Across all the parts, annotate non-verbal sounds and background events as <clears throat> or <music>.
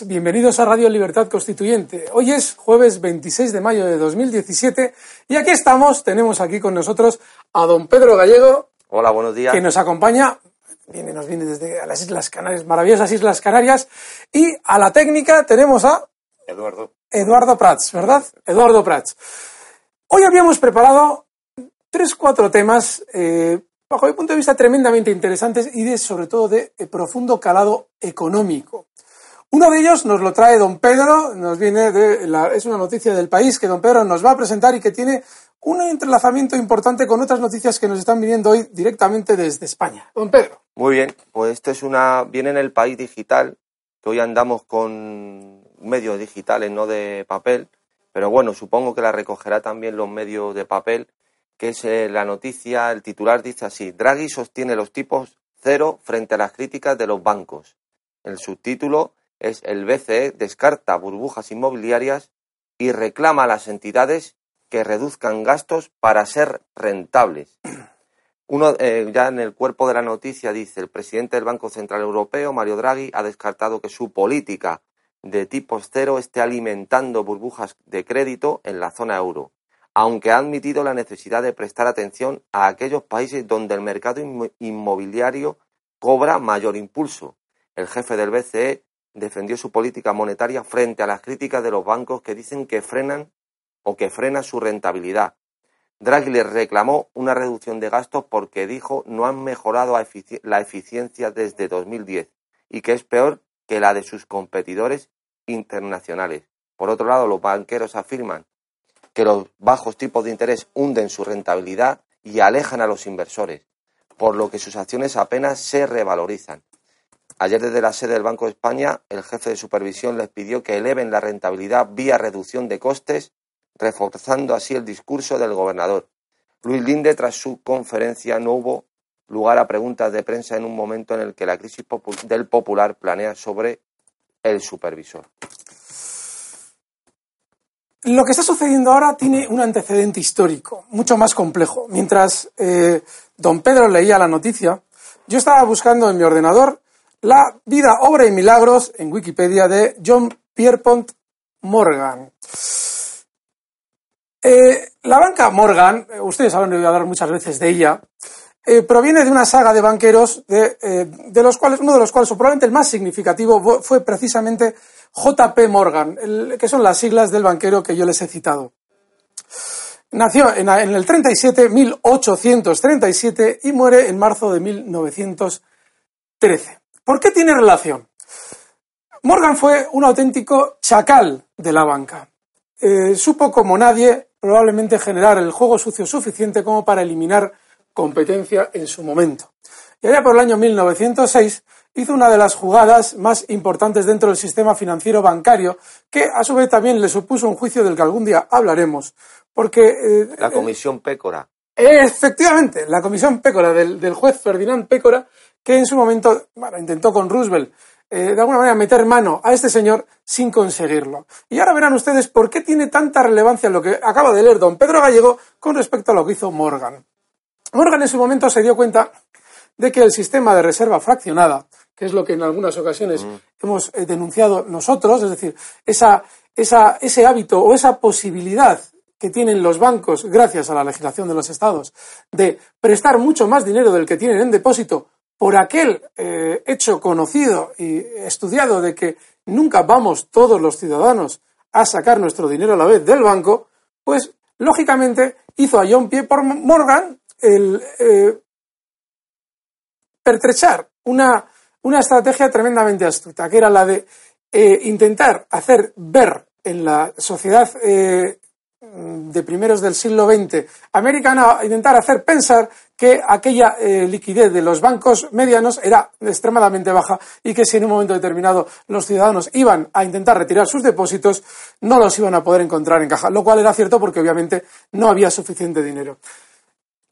Días, bienvenidos a Radio Libertad Constituyente. Hoy es jueves 26 de mayo de 2017 y aquí estamos, tenemos aquí con nosotros a don Pedro Gallego. Hola, buenos días. Que nos acompaña, viene, nos viene desde las Islas Canarias, maravillosas Islas Canarias, y a la técnica tenemos a Eduardo. Eduardo Prats, ¿verdad? Eduardo Prats. Hoy habíamos preparado tres, cuatro temas, eh, bajo mi punto de vista, tremendamente interesantes y de, sobre todo de eh, profundo calado económico. Uno de ellos nos lo trae don Pedro, nos viene de la, es una noticia del país que don Pedro nos va a presentar y que tiene un entrelazamiento importante con otras noticias que nos están viniendo hoy directamente desde España. Don Pedro. Muy bien, pues esto es una viene en el país digital, que hoy andamos con medios digitales, no de papel, pero bueno, supongo que la recogerá también los medios de papel, que es eh, la noticia, el titular dice así, Draghi sostiene los tipos cero frente a las críticas de los bancos. El subtítulo es el BCE descarta burbujas inmobiliarias y reclama a las entidades que reduzcan gastos para ser rentables. <clears throat> Uno, eh, ya en el cuerpo de la noticia dice el presidente del Banco Central Europeo, Mario Draghi, ha descartado que su política de tipos cero esté alimentando burbujas de crédito en la zona euro, aunque ha admitido la necesidad de prestar atención a aquellos países donde el mercado inmobiliario cobra mayor impulso. El jefe del BCE defendió su política monetaria frente a las críticas de los bancos que dicen que frenan o que frena su rentabilidad. Draghi reclamó una reducción de gastos porque dijo no han mejorado la eficiencia desde 2010 y que es peor que la de sus competidores internacionales. Por otro lado, los banqueros afirman que los bajos tipos de interés hunden su rentabilidad y alejan a los inversores, por lo que sus acciones apenas se revalorizan. Ayer desde la sede del Banco de España, el jefe de supervisión les pidió que eleven la rentabilidad vía reducción de costes, reforzando así el discurso del gobernador. Luis Linde, tras su conferencia, no hubo lugar a preguntas de prensa en un momento en el que la crisis del popular planea sobre el supervisor. Lo que está sucediendo ahora tiene un antecedente histórico, mucho más complejo. Mientras eh, don Pedro leía la noticia, yo estaba buscando en mi ordenador la vida, obra y milagros en Wikipedia de John Pierpont Morgan. Eh, la banca Morgan, eh, ustedes habrán oído hablar muchas veces de ella, eh, proviene de una saga de banqueros de, los cuales, uno de los cuales, o probablemente el más significativo, fue precisamente JP Morgan, que son las siglas del banquero que yo les he citado. Nació en, en el 37, 1837, y muere en marzo de 1913. ¿Por qué tiene relación? Morgan fue un auténtico chacal de la banca. Eh, supo como nadie probablemente generar el juego sucio suficiente como para eliminar competencia en su momento. Y allá por el año 1906 hizo una de las jugadas más importantes dentro del sistema financiero bancario, que a su vez también le supuso un juicio del que algún día hablaremos, porque... Eh, la Comisión Pécora. Efectivamente, la Comisión Pécora del, del juez Ferdinand Pécora que en su momento bueno, intentó con Roosevelt eh, de alguna manera meter mano a este señor sin conseguirlo. Y ahora verán ustedes por qué tiene tanta relevancia lo que acaba de leer don Pedro Gallego con respecto a lo que hizo Morgan. Morgan en su momento se dio cuenta de que el sistema de reserva fraccionada, que es lo que en algunas ocasiones mm. hemos eh, denunciado nosotros, es decir, esa, esa, ese hábito o esa posibilidad que tienen los bancos, gracias a la legislación de los estados, de prestar mucho más dinero del que tienen en depósito por aquel eh, hecho conocido y estudiado de que nunca vamos todos los ciudadanos a sacar nuestro dinero a la vez del banco, pues lógicamente hizo a John P. Morgan el eh, pertrechar una, una estrategia tremendamente astuta, que era la de eh, intentar hacer ver en la sociedad de primeros del siglo XX americana, intentar hacer pensar que aquella eh, liquidez de los bancos medianos era extremadamente baja y que si en un momento determinado los ciudadanos iban a intentar retirar sus depósitos, no los iban a poder encontrar en caja, lo cual era cierto porque obviamente no había suficiente dinero.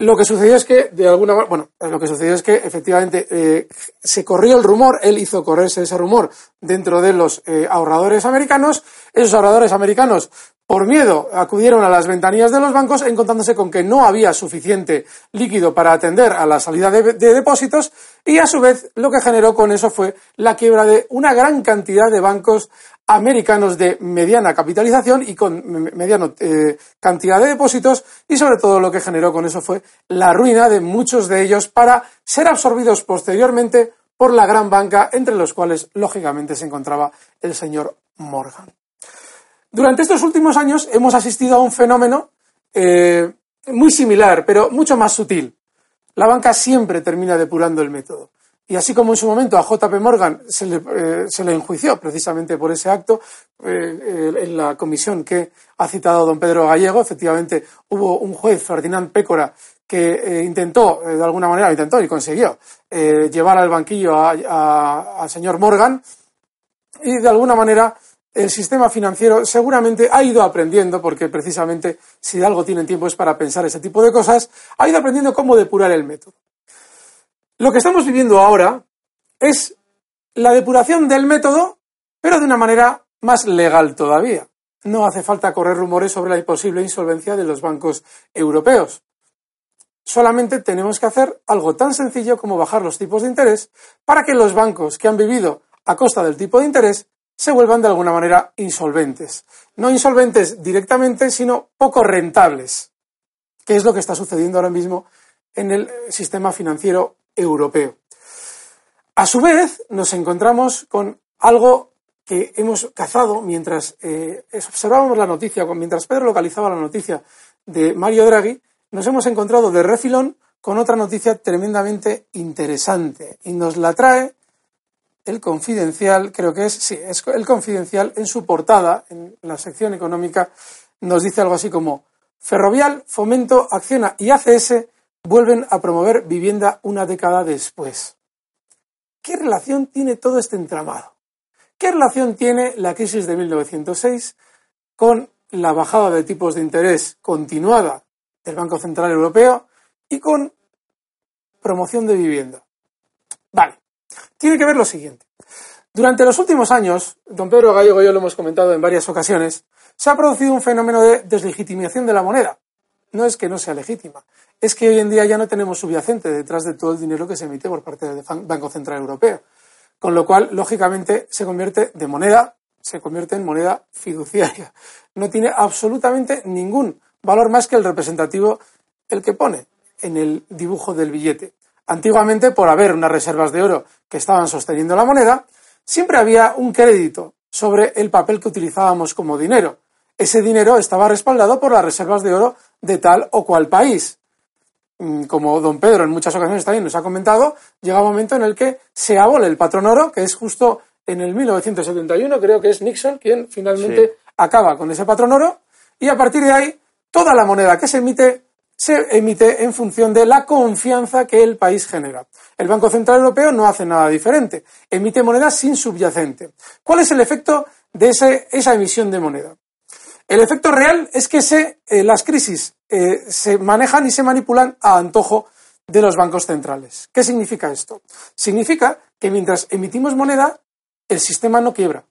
Lo que sucedió es que, de alguna bueno, lo que sucedió es que efectivamente eh, se corrió el rumor, él hizo correrse ese rumor dentro de los eh, ahorradores americanos. Esos ahorradores americanos, por miedo, acudieron a las ventanillas de los bancos encontrándose con que no había suficiente líquido para atender a la salida de, de depósitos y a su vez lo que generó con eso fue la quiebra de una gran cantidad de bancos americanos de mediana capitalización y con mediana eh, cantidad de depósitos y sobre todo lo que generó con eso fue la ruina de muchos de ellos para ser absorbidos posteriormente por la gran banca entre los cuales lógicamente se encontraba el señor Morgan. Durante estos últimos años hemos asistido a un fenómeno eh, muy similar pero mucho más sutil. La banca siempre termina depurando el método. Y así como en su momento a JP Morgan se le, eh, se le enjuició precisamente por ese acto, eh, en la comisión que ha citado don Pedro Gallego, efectivamente hubo un juez, Ferdinand Pécora, que intentó, de alguna manera, intentó y consiguió llevar al banquillo al señor Morgan y de alguna manera el sistema financiero seguramente ha ido aprendiendo, porque precisamente si de algo tienen tiempo es para pensar ese tipo de cosas, ha ido aprendiendo cómo depurar el método. Lo que estamos viviendo ahora es la depuración del método, pero de una manera más legal todavía. No hace falta correr rumores sobre la posible insolvencia de los bancos europeos. Solamente tenemos que hacer algo tan sencillo como bajar los tipos de interés para que los bancos que han vivido a costa del tipo de interés se vuelvan de alguna manera insolventes. No insolventes directamente, sino poco rentables, que es lo que está sucediendo ahora mismo en el sistema financiero europeo. A su vez, nos encontramos con algo que hemos cazado mientras eh, observábamos la noticia, mientras Pedro localizaba la noticia de Mario Draghi, nos hemos encontrado de refilón con otra noticia tremendamente interesante y nos la trae el Confidencial, creo que es, sí, es el Confidencial en su portada, en la sección económica, nos dice algo así como Ferrovial, Fomento, Acciona y ACS vuelven a promover vivienda una década después. ¿Qué relación tiene todo este entramado? ¿Qué relación tiene la crisis de 1906 con la bajada de tipos de interés continuada del Banco Central Europeo y con promoción de vivienda? Vale, tiene que ver lo siguiente. Durante los últimos años, don Pedro Gallego y yo lo hemos comentado en varias ocasiones, se ha producido un fenómeno de deslegitimación de la moneda. No es que no sea legítima, es que hoy en día ya no tenemos subyacente detrás de todo el dinero que se emite por parte del Banco Central Europeo. Con lo cual, lógicamente, se convierte de moneda, se convierte en moneda fiduciaria. No tiene absolutamente ningún valor más que el representativo, el que pone en el dibujo del billete. Antiguamente, por haber unas reservas de oro que estaban sosteniendo la moneda, siempre había un crédito sobre el papel que utilizábamos como dinero. Ese dinero estaba respaldado por las reservas de oro de tal o cual país. Mm, como don Pedro en muchas ocasiones también nos ha comentado, llega un momento en el que se abole el patrón oro, que es justo en el 1971, creo que es Nixon quien finalmente acaba con ese patrón oro, y a partir de ahí toda la moneda que se emite se emite en función de la confianza que el país genera. El Banco Central Europeo no hace nada diferente, emite moneda sin subyacente. ¿Cuál es el efecto de esa emisión de moneda? El efecto real es que eh, las crisis eh, se manejan y se manipulan a antojo de los bancos centrales. ¿Qué significa esto? Significa que mientras emitimos moneda, el sistema no quiebra.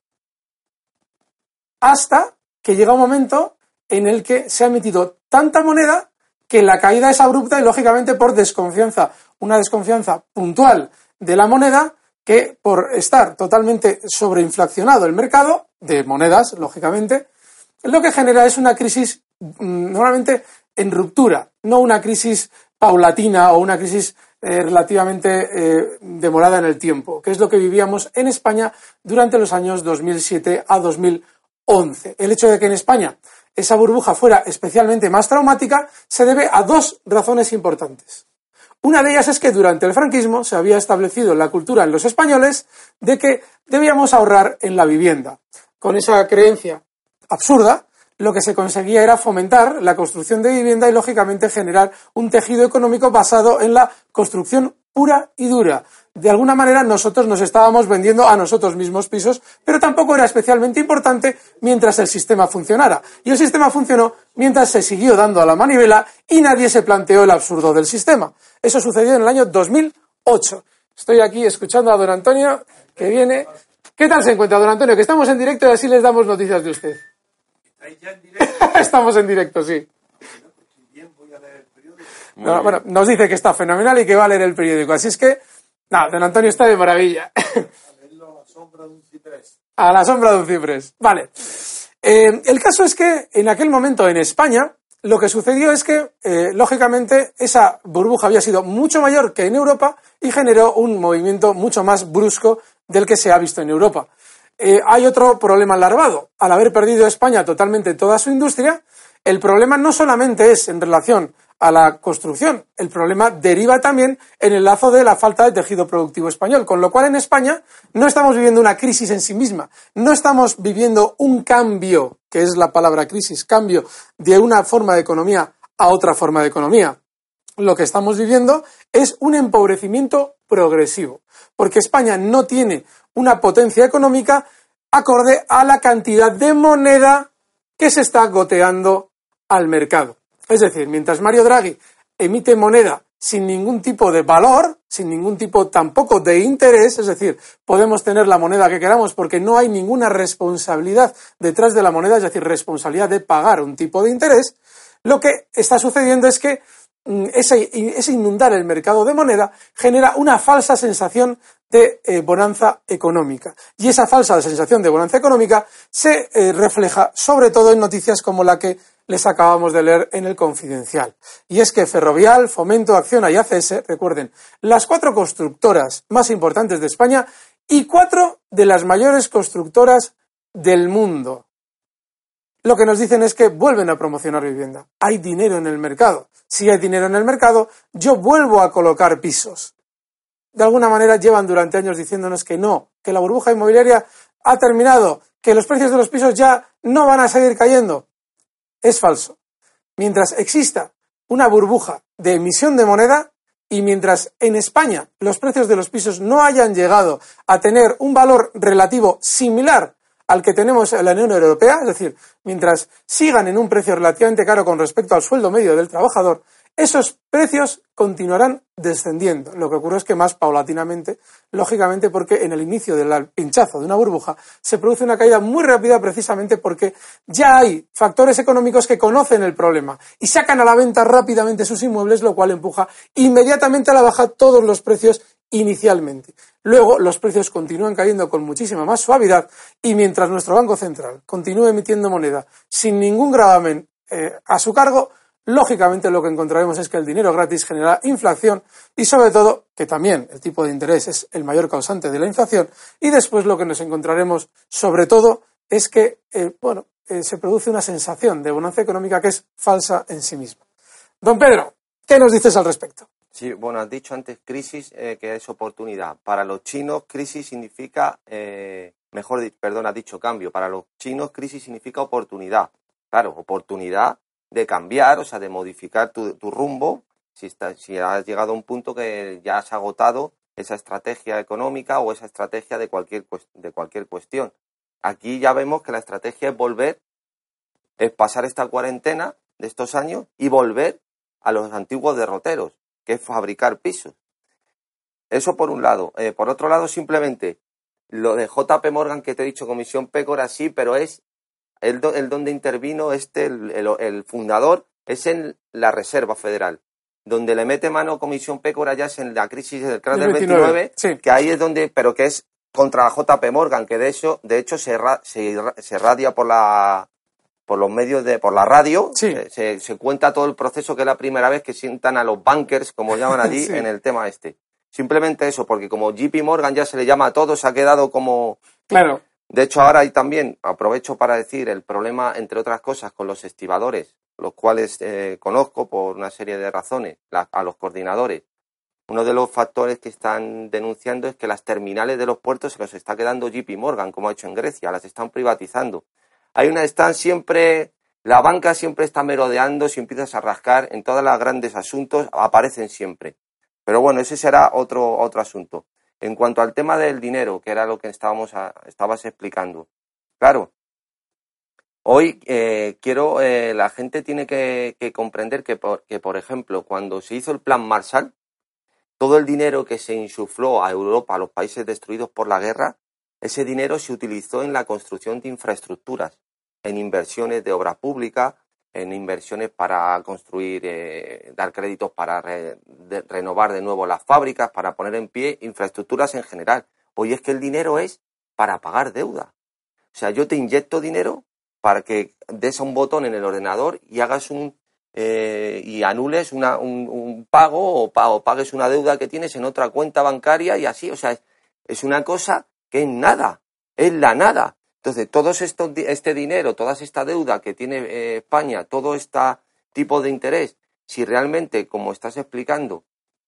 Hasta que llega un momento en el que se ha emitido tanta moneda que la caída es abrupta y lógicamente por desconfianza, una desconfianza puntual de la moneda que por estar totalmente sobreinflacionado el mercado de monedas, lógicamente, lo que genera es una crisis mm, normalmente en ruptura, no una crisis paulatina o una crisis eh, relativamente eh, demorada en el tiempo, que es lo que vivíamos en España durante los años 2007 a 2011. El hecho de que en España esa burbuja fuera especialmente más traumática se debe a dos razones importantes. Una de ellas es que durante el franquismo se había establecido la cultura en los españoles de que debíamos ahorrar en la vivienda. Con esa creencia absurda, lo que se conseguía era fomentar la construcción de vivienda y, lógicamente, generar un tejido económico basado en la construcción pura y dura. De alguna manera nosotros nos estábamos vendiendo a nosotros mismos pisos, pero tampoco era especialmente importante mientras el sistema funcionara. Y el sistema funcionó mientras se siguió dando a la manivela y nadie se planteó el absurdo del sistema. Eso sucedió en el año 2008. Estoy aquí escuchando a don Antonio, que viene. ¿Qué tal se encuentra, don Antonio? Que estamos en directo y así les damos noticias de usted. <laughs> Estamos en directo, sí. bueno, nos dice que está fenomenal y que va a leer el periódico. Así es que, nada, don Antonio está de maravilla. A la sombra de un ciprés. A la sombra de un ciprés. Vale. Eh, el caso es que en aquel momento en España lo que sucedió es que, eh, lógicamente, esa burbuja había sido mucho mayor que en Europa y generó un movimiento mucho más brusco del que se ha visto en Europa. Eh, hay otro problema larvado. Al haber perdido España totalmente toda su industria, el problema no solamente es en relación a la construcción, el problema deriva también en el lazo de la falta de tejido productivo español, con lo cual en España no estamos viviendo una crisis en sí misma, no estamos viviendo un cambio, que es la palabra crisis, cambio de una forma de economía a otra forma de economía. Lo que estamos viviendo es un empobrecimiento progresivo, porque España no tiene una potencia económica acorde a la cantidad de moneda que se está goteando al mercado. Es decir, mientras Mario Draghi emite moneda sin ningún tipo de valor, sin ningún tipo tampoco de interés, es decir, podemos tener la moneda que queramos porque no hay ninguna responsabilidad detrás de la moneda, es decir, responsabilidad de pagar un tipo de interés, lo que está sucediendo es que Mm, ese, inundar el mercado de moneda genera una falsa sensación de eh, bonanza económica. Y esa falsa sensación de bonanza económica se eh, refleja sobre todo en noticias como la que les acabamos de leer en el Confidencial. Y es que Ferrovial, Fomento, Acciona y ACS, recuerden, las cuatro constructoras más importantes de España y cuatro de las mayores constructoras del mundo. Lo que nos dicen es que vuelven a promocionar vivienda. Hay dinero en el mercado si hay dinero en el mercado, yo vuelvo a colocar pisos. De alguna manera llevan durante años diciéndonos que no, que la burbuja inmobiliaria ha terminado, que los precios de los pisos ya no van a seguir cayendo. Es falso. Mientras exista una burbuja de emisión de moneda y mientras en España los precios de los pisos no hayan llegado a tener un valor relativo similar al que tenemos en la Unión Europea, es decir, mientras sigan en un precio relativamente caro con respecto al sueldo medio del trabajador, esos precios continuarán descendiendo. Lo que ocurre es que más paulatinamente, lógicamente porque en el inicio del pinchazo de una burbuja se produce una caída muy rápida precisamente porque ya hay factores económicos que conocen el problema y sacan a la venta rápidamente sus inmuebles, lo cual empuja inmediatamente a la baja todos los precios inicialmente. Luego los precios continúan cayendo con muchísima más suavidad y mientras nuestro Banco Central continúe emitiendo moneda sin ningún gravamen eh, a su cargo, lógicamente lo que encontraremos es que el dinero gratis genera inflación y sobre todo que también el tipo de interés es el mayor causante de la inflación y después lo que nos encontraremos sobre todo es que eh, bueno, eh, se produce una sensación de bonanza económica que es falsa en sí misma. Don Pedro, ¿qué nos dices al respecto? Sí, bueno, has dicho antes crisis eh, que es oportunidad. Para los chinos, crisis significa, mejor, perdón, has dicho cambio. Para los chinos, crisis significa oportunidad. Claro, oportunidad de cambiar, o sea, de modificar tu, rumbo si, si has llegado a un punto que ya has agotado esa estrategia económica o esa estrategia de cualquier, de cualquier cuestión. Aquí ya vemos que la estrategia es volver, es pasar esta cuarentena de estos años y volver a los antiguos derroteros que es fabricar pisos. Eso por un lado. Eh, por otro lado, simplemente lo de JP Morgan que te he dicho, Comisión Pécora, sí, pero es el, el donde intervino este, el, fundador, es en la Reserva Federal. Donde le mete mano Comisión Pécora ya es en la crisis del crash del 29, que ahí es donde, pero que es contra JP Morgan, que de hecho, de hecho se, se, se radia por la por los medios de, por la radio, Sí. se, se cuenta todo el proceso que es la primera vez que sientan a los bankers, como llaman allí, <laughs> Sí. en el tema este. Simplemente eso, porque como JP Morgan ya se le llama a todo, se ha quedado como, Claro, de hecho, ahora hay también, aprovecho para decir, el problema, entre otras cosas, con los estibadores, los cuales eh, conozco por una serie de razones, a los coordinadores. Uno de los factores que están denunciando es que las terminales de los puertos se los está quedando JP Morgan, como ha hecho en Grecia, las están privatizando. Hay una, están siempre, la banca siempre está merodeando, si empiezas a rascar, en todos los grandes asuntos aparecen siempre. Pero bueno, ese será otro, otro asunto. En cuanto al tema del dinero, que era lo que estábamos estabas explicando, claro, hoy eh, quiero, eh, la gente tiene que, que comprender que por, que, por ejemplo, cuando se hizo el plan Marshall, todo el dinero que se insufló a Europa, a los países destruidos por la guerra, ese dinero se utilizó en la construcción de infraestructuras, en inversiones de obra pública, en inversiones para construir, eh, dar créditos para re- renovar de nuevo las fábricas, para poner en pie infraestructuras en general. Hoy es que el dinero es para pagar deuda. O sea, yo te inyecto dinero para que des a un botón en el ordenador y hagas un eh, y anules una- un, un pago o, pa- o pagues una deuda que tienes en otra cuenta bancaria y así. O sea, es una cosa que es nada, es la nada. Entonces, todo esto, este dinero, toda esta deuda que tiene eh, España, todo este tipo de interés, si realmente, como estás explicando,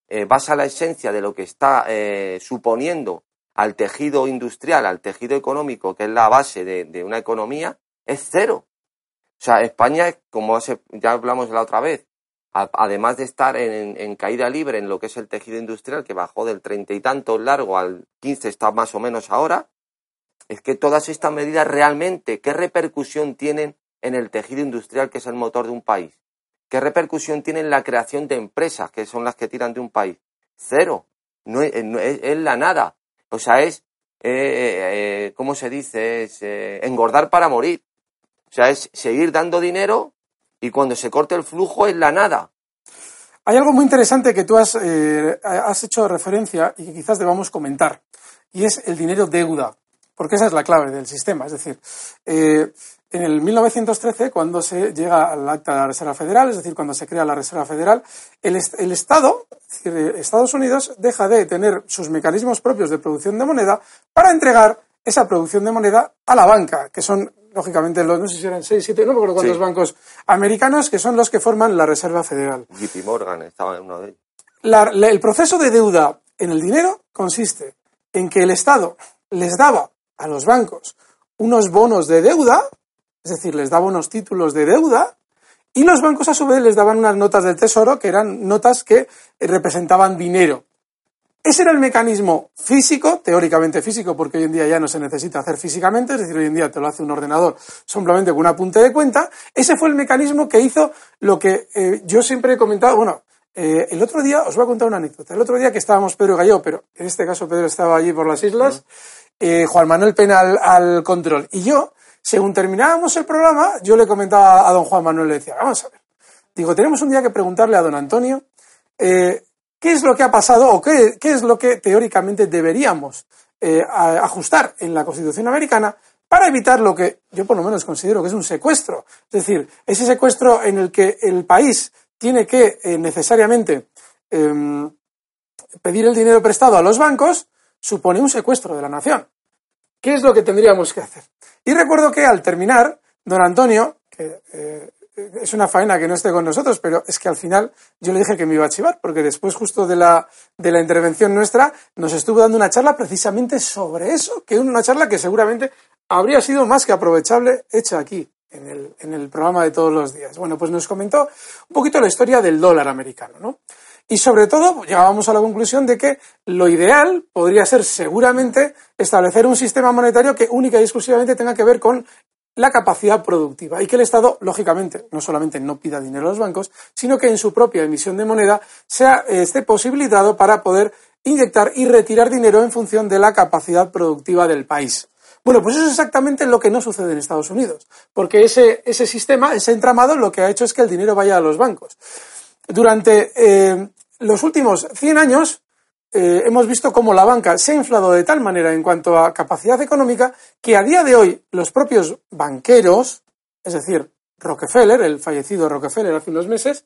eh, vas a la esencia de lo que está eh, suponiendo al tejido industrial, al tejido económico, que es la base de, una economía, es cero. O sea, España, como ya hablamos la otra vez, además de estar en, caída libre en lo que es el tejido industrial, que bajó del treinta y tantos largo al 15 está más o menos ahora, es que todas estas medidas realmente, ¿qué repercusión tienen en el tejido industrial, que es el motor de un país? ¿Qué repercusión tiene en la creación de empresas, que son las que tiran de un país? Cero. No es, es la nada. O sea, es, eh, eh, ¿cómo se dice? Es eh, engordar para morir. O sea, es seguir dando dinero y cuando se corte el flujo es la nada. Hay algo muy interesante que tú has, eh, has hecho referencia y que quizás debamos comentar, y es el dinero deuda, porque esa es la clave del sistema. Es decir, eh, en el 1913, cuando se llega al acta de la Reserva Federal, es decir, cuando se crea la Reserva Federal, el, el Estado, es decir, eh, Estados Unidos, deja de tener sus mecanismos propios de producción de moneda para entregar esa producción de moneda a la banca, que son, lógicamente, los, no sé si eran seis, siete, no me acuerdo cuántos Sí. bancos americanos, que son los que forman la Reserva Federal. JP Morgan estaba en uno de ellos. La- la- el proceso de deuda en el dinero consiste en que el Estado les daba a los bancos unos bonos de deuda, es decir, les daba unos títulos de deuda, y los bancos a su vez les daban unas notas del tesoro que eran notas que eh, representaban dinero. Ese era el mecanismo físico, teóricamente físico, porque hoy en día ya no se necesita hacer físicamente, es decir, hoy en día te lo hace un ordenador simplemente con un apunte de cuenta. Ese fue el mecanismo que hizo lo que eh, yo siempre he comentado. Bueno, eh, el otro día, os voy a contar una anécdota. El otro día que estábamos Pedro y Gallo, pero en este caso Pedro estaba allí por las islas, eh, Juan Manuel Pena al, al control. Y yo, según terminábamos el programa, yo le comentaba a don Juan Manuel, le decía, vamos a ver. Digo, tenemos un día que preguntarle a don Antonio eh, qué es lo que ha pasado o qué, es lo que teóricamente deberíamos eh, ajustar en la Constitución americana para evitar lo que yo por lo menos considero que es un secuestro. Es decir, ese secuestro en el que el país tiene que necesariamente em, pedir el dinero prestado a los bancos supone un secuestro de la nación. ¿Qué es lo que tendríamos que hacer? Y recuerdo que al terminar, don Antonio, que eh, es una faena que no esté con nosotros, pero es que al final yo le dije que me iba a chivar, porque después justo de la, de la intervención nuestra nos estuvo dando una charla precisamente sobre eso, que una charla que seguramente habría sido más que aprovechable hecha aquí, en el, en el programa de todos los días. Bueno, pues nos comentó un poquito la historia del dólar americano, ¿no? Y sobre todo llegábamos a la conclusión de que lo ideal podría ser seguramente establecer un sistema monetario que única y exclusivamente tenga que ver con la capacidad productiva y que el Estado, lógicamente, no solamente no pida dinero a los bancos, sino que en su propia emisión de moneda sea, esté posibilitado para poder inyectar y retirar dinero en función de la capacidad productiva del país. Bueno, pues eso es exactamente lo que no sucede en Estados Unidos, porque ese, ese sistema, ese entramado, lo que ha hecho es que el dinero vaya a los bancos. Durante eh, los últimos 100 años eh, hemos visto cómo la banca se ha inflado de tal manera en cuanto a capacidad económica que a día de hoy los propios banqueros, es decir, Rockefeller, el fallecido Rockefeller hace unos meses,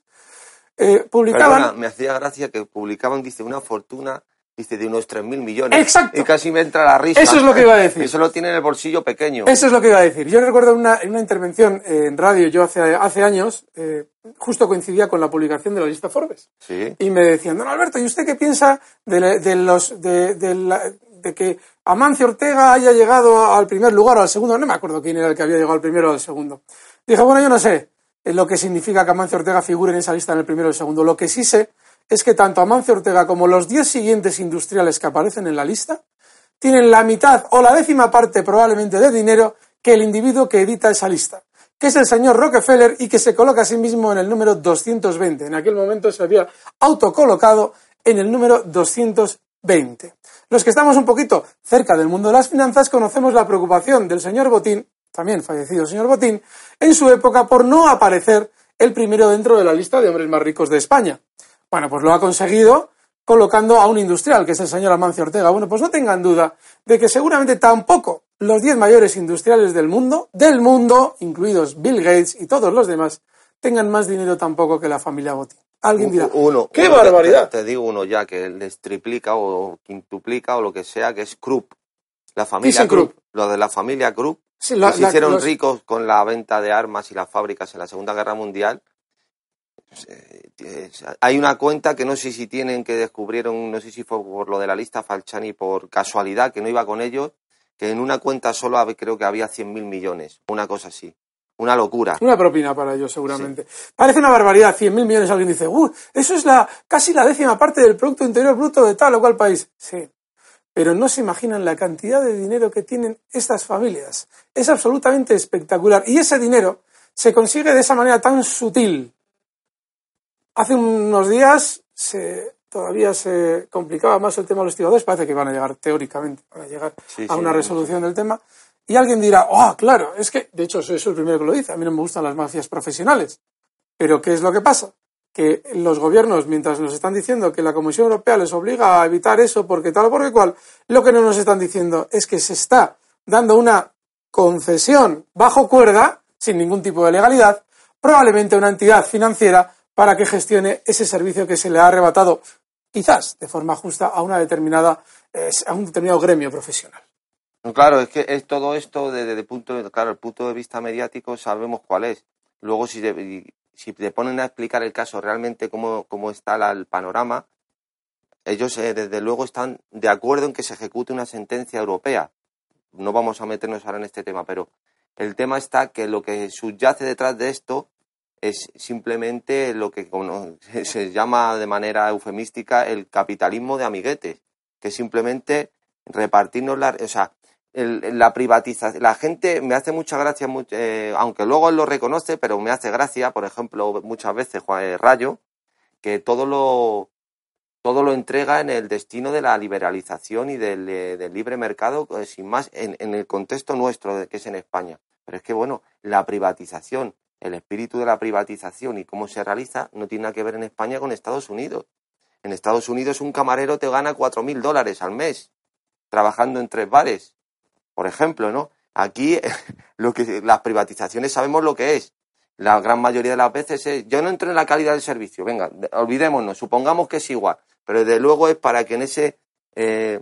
eh, publicaban... Me hacía gracia que publicaban, dice, una fortuna dice de unos 3.000 millones. Exacto. Y casi me entra la risa. Eso es lo que iba a decir. Eso lo tiene en el bolsillo pequeño. Eso es lo que iba a decir. Yo recuerdo una, en una intervención en radio, yo hace, hace años, eh, justo coincidía con la publicación de la lista Forbes. Sí. Y me decían, don Alberto, ¿y usted qué piensa de, de los, de, de la- de que Amancio Ortega haya llegado al primer lugar o al segundo? No me acuerdo quién era el que había llegado al primero o al segundo. Dije, bueno, yo no sé eh, lo que significa que Amancio Ortega figure en esa lista en el primero o el segundo. Lo que sí sé es que tanto Amancio Ortega como los 10 siguientes industriales que aparecen en la lista tienen la mitad o la décima parte probablemente de dinero que el individuo que edita esa lista, que es el señor Rockefeller y que se coloca a sí mismo en el número 220. En aquel momento se había autocolocado en el número 220. Los que estamos un poquito cerca del mundo de las finanzas conocemos la preocupación del señor Botín, también fallecido señor Botín, en su época por no aparecer el primero dentro de la lista de hombres más ricos de España. Bueno, pues lo ha conseguido colocando a un industrial, que es el señor Amancio Ortega. Bueno, pues no tengan duda de que seguramente tampoco los 10 mayores industriales del mundo, del mundo, incluidos Bill Gates y todos los demás, tengan más dinero tampoco que la familia Botín. Alguien dirá, Uno. ¡qué uno, barbaridad! Te, te digo uno ya que les triplica o quintuplica o lo que sea, que es Krupp. La familia. Krupp. Lo de la familia Krupp. Sí, la- que se la- hicieron los- ricos con la venta de armas y las fábricas en la Segunda Guerra Mundial. Eh, Hay una cuenta que no sé si tienen, que descubrieron, no sé si fue por lo de la lista Falciani, por casualidad, que no iba con ellos, que en una cuenta solo creo que había 100.000 millones, una cosa así. Una locura. Una propina para ellos, seguramente. Parece una barbaridad, 100.000 millones. Alguien dice, ¡uh! Eso es la, casi la décima parte del Producto Interior Bruto de tal o cual país. Sí. Pero no se imaginan la cantidad de dinero que tienen estas familias. Es absolutamente espectacular. Y ese dinero se consigue de esa manera tan sutil. Hace unos días se, todavía se complicaba más el tema de los tiradores. Parece que van a llegar, teóricamente, van a llegar Sí, a sí, una resolución del tema. Y alguien dirá, oh, claro, es que, de hecho, soy soy el primero que lo dice, a mí no me gustan las mafias profesionales. Pero ¿qué es lo que pasa? Que los gobiernos, mientras nos están diciendo que la Comisión Europea les obliga a evitar eso porque tal o porque cual, lo que no nos están diciendo es que se está dando una concesión bajo cuerda, sin ningún tipo de legalidad, probablemente a una entidad financiera para que gestione ese servicio que se le ha arrebatado, quizás de forma justa, a una determinada, a un determinado gremio profesional. Claro, es que es todo esto desde el punto, de- claro, el punto de vista mediático sabemos cuál es. Luego si, te- si te ponen a explicar el caso realmente cómo, cómo está la- el panorama, ellos eh, desde luego están de acuerdo en que se ejecute una sentencia europea. No vamos a meternos ahora en este tema, pero el tema está que lo que subyace detrás de esto es simplemente lo que <laughs> se- llama de manera eufemística el capitalismo de amiguetes, que simplemente repartirnos la, o sea, el- la privatización. La gente me hace mucha gracia, eh, aunque luego él lo reconoce, pero me hace gracia, por ejemplo, muchas veces Juan eh, Rayo, que todo lo todo lo entrega en el destino de la liberalización y del, eh, del libre mercado, sin más, en, en el contexto nuestro, que es en España. Pero es que, bueno, la privatización, el espíritu de la privatización y cómo se realiza, no tiene nada que ver en España con Estados Unidos. En Estados Unidos un camarero te gana cuatro mil dólares al mes trabajando en tres bares, por ejemplo, ¿no? Aquí <laughs> lo que las privatizaciones sabemos lo que es. La gran mayoría de las veces es, yo no entro en la calidad del servicio, venga, olvidémonos, supongamos que es igual, pero desde luego es para que en ese eh,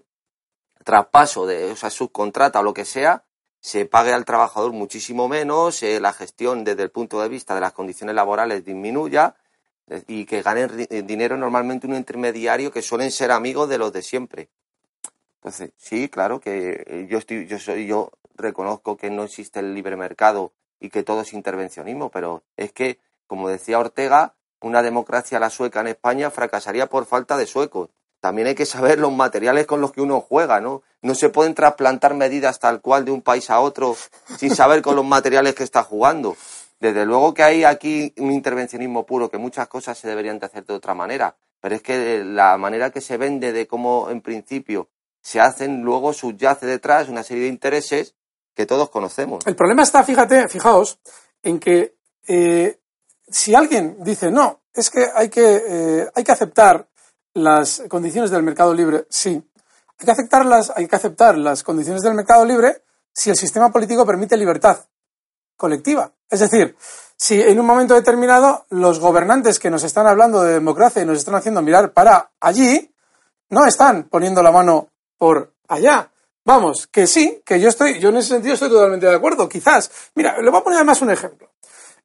traspaso de, o sea, subcontrata o lo que sea, se pague al trabajador muchísimo menos, eh, la gestión desde el punto de vista de las condiciones laborales disminuya eh, y que ganen eh, dinero normalmente un intermediario que suelen ser amigos de los de siempre. Entonces, sí, claro que eh, yo estoy, yo soy, yo reconozco que no existe el libre mercado y que todo es intervencionismo, pero es que, como decía Ortega, una democracia la sueca en España fracasaría por falta de suecos. También hay que saber los materiales con los que uno juega, ¿no? No se pueden trasplantar medidas tal cual de un país a otro sin saber con los materiales que está jugando. Desde luego que hay aquí un intervencionismo puro, que muchas cosas se deberían de hacer de otra manera, pero es que la manera que se vende de cómo en principio se hacen, luego subyace detrás una serie de intereses que todos conocemos. El problema está, fíjate, fijaos, en que eh, si alguien dice no, es que hay que, eh, hay que aceptar las condiciones del mercado libre, sí. Hay que, aceptarlas, hay que aceptar las condiciones del mercado libre si el sistema político permite libertad. colectiva. Es decir, si en un momento determinado los gobernantes que nos están hablando de democracia y nos están haciendo mirar para allí, no están poniendo la mano por allá. Vamos, que sí, que yo estoy, yo en ese sentido estoy totalmente de acuerdo, quizás. Mira, le voy a poner además un ejemplo.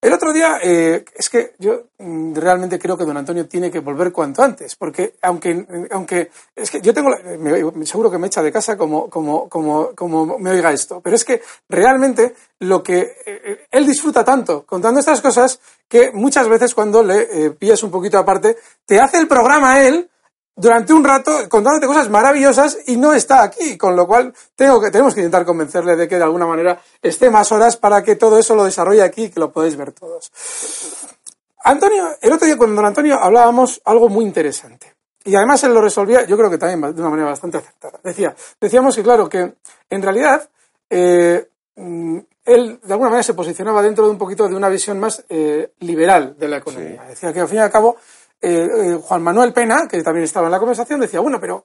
El otro día, eh, es que yo mm, realmente creo que don Antonio tiene que volver cuanto antes, porque aunque, aunque es que yo tengo, me, seguro que me echa de casa como, como, como, como me oiga esto, pero es que realmente lo que eh, eh, él disfruta tanto contando estas cosas que muchas veces cuando le pillas un poquito aparte, te hace el programa él durante un rato contándote cosas maravillosas y no está aquí, con lo cual tengo que, tenemos que intentar convencerle de que de alguna manera esté más horas para que todo eso lo desarrolle aquí y que lo podáis ver todos. Antonio, el otro día con don Antonio hablábamos algo muy interesante. Y además él lo resolvía, yo creo que también de una manera bastante acertada. Decía, decíamos que claro, que en realidad eh, mm, él de alguna manera se posicionaba dentro de un poquito de una visión más eh, liberal de la economía. Decía que al fin y al cabo eh, eh, Juan Manuel Pena, que también estaba en la conversación, decía, bueno, pero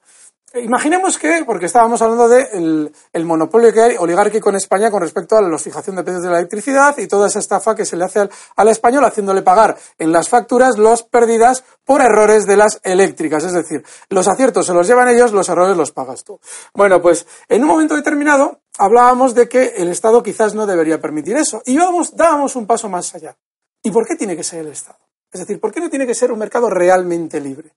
imaginemos que, porque estábamos hablando del de el monopolio que hay oligárquico en España con respecto a la fijación de precios de la electricidad y toda esa estafa que se le hace al, al, español haciéndole pagar en las facturas las pérdidas por errores de las eléctricas. Es decir, los aciertos se los llevan ellos, los errores los pagas tú. Bueno, pues en un momento determinado hablábamos de que el Estado quizás no debería permitir eso y vamos, dábamos un paso más allá. ¿Y por qué tiene que ser el Estado? Es decir, ¿por qué no tiene que ser un mercado realmente libre?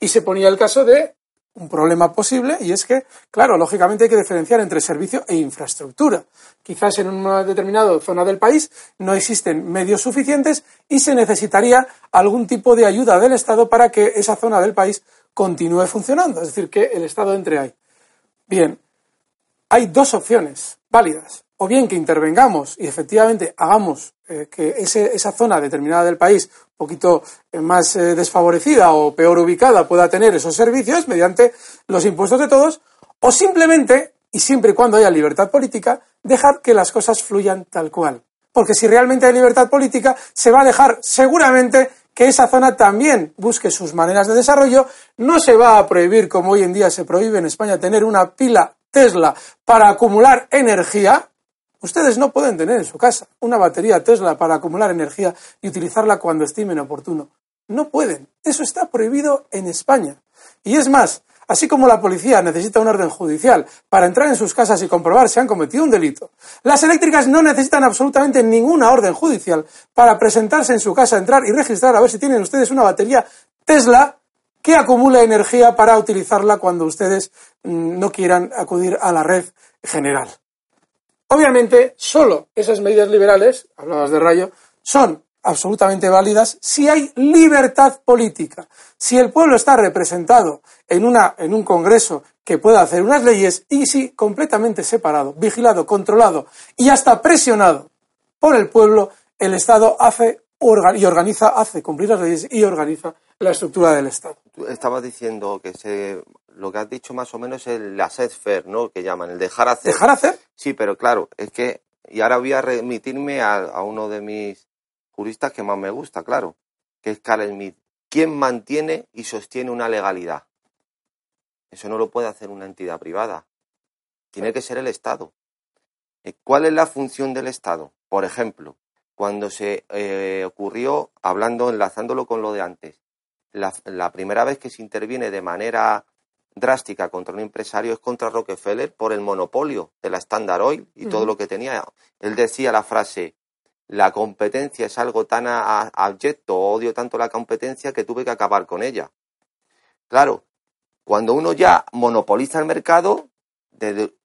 Y se ponía el caso de un problema posible y es que, claro, lógicamente hay que diferenciar entre servicio e infraestructura. Quizás en una determinada zona del país no existen medios suficientes y se necesitaría algún tipo de ayuda del Estado para que esa zona del país continúe funcionando, es decir, que el Estado entre ahí. Bien, hay dos opciones válidas. O bien que intervengamos y efectivamente hagamos eh, que esa zona determinada del país poquito eh, más eh, desfavorecida o peor ubicada pueda tener esos servicios mediante los impuestos de todos, o simplemente, y siempre y cuando haya libertad política, dejar que las cosas fluyan tal cual. Porque si realmente hay libertad política, se va a dejar seguramente que esa zona también busque sus maneras de desarrollo. No se va a prohibir, como hoy en día se prohíbe en España, tener una pila Tesla para acumular energía, Ustedes no pueden tener en su casa una batería Tesla para acumular energía y utilizarla cuando estimen oportuno. No pueden. Eso está prohibido en España. Y es más, así como la policía necesita un orden judicial para entrar en sus casas y comprobar si han cometido un delito, las eléctricas no necesitan absolutamente ninguna orden judicial para presentarse en su casa, entrar y registrar a ver si tienen ustedes una batería Tesla que acumula energía para utilizarla cuando ustedes mm, no quieran acudir a la red general. Obviamente, solo esas medidas liberales, hablabas de rayo, son absolutamente válidas si hay libertad política. Si el pueblo está representado en, una, en un Congreso que pueda hacer unas leyes y si completamente separado, vigilado, controlado y hasta presionado por el pueblo, el Estado hace y organiza, hace cumplir las leyes y organiza la estructura del Estado. Tú estabas diciendo que se, lo que has dicho más o menos es el laissez faire, ¿no? Que llaman, el dejar hacer. ¿Dejar hacer? Sí, pero claro, es que, y ahora voy a remitirme a, uno de mis juristas que más me gusta, claro, que es Carl Smith. ¿Quién mantiene y sostiene una legalidad? Eso no lo puede hacer una entidad privada. Tiene que ser el Estado. Eh, ¿Cuál es la función del Estado? Por ejemplo, cuando se eh, ocurrió, hablando, enlazándolo con lo de antes, la, primera vez que se interviene de manera drástica contra un empresario es contra Rockefeller por el monopolio de la Standard Oil y todo lo que tenía. Él decía la frase, la competencia es algo tan abyecto, odio tanto la competencia que tuve que acabar con ella. Claro, cuando uno ya monopoliza el mercado,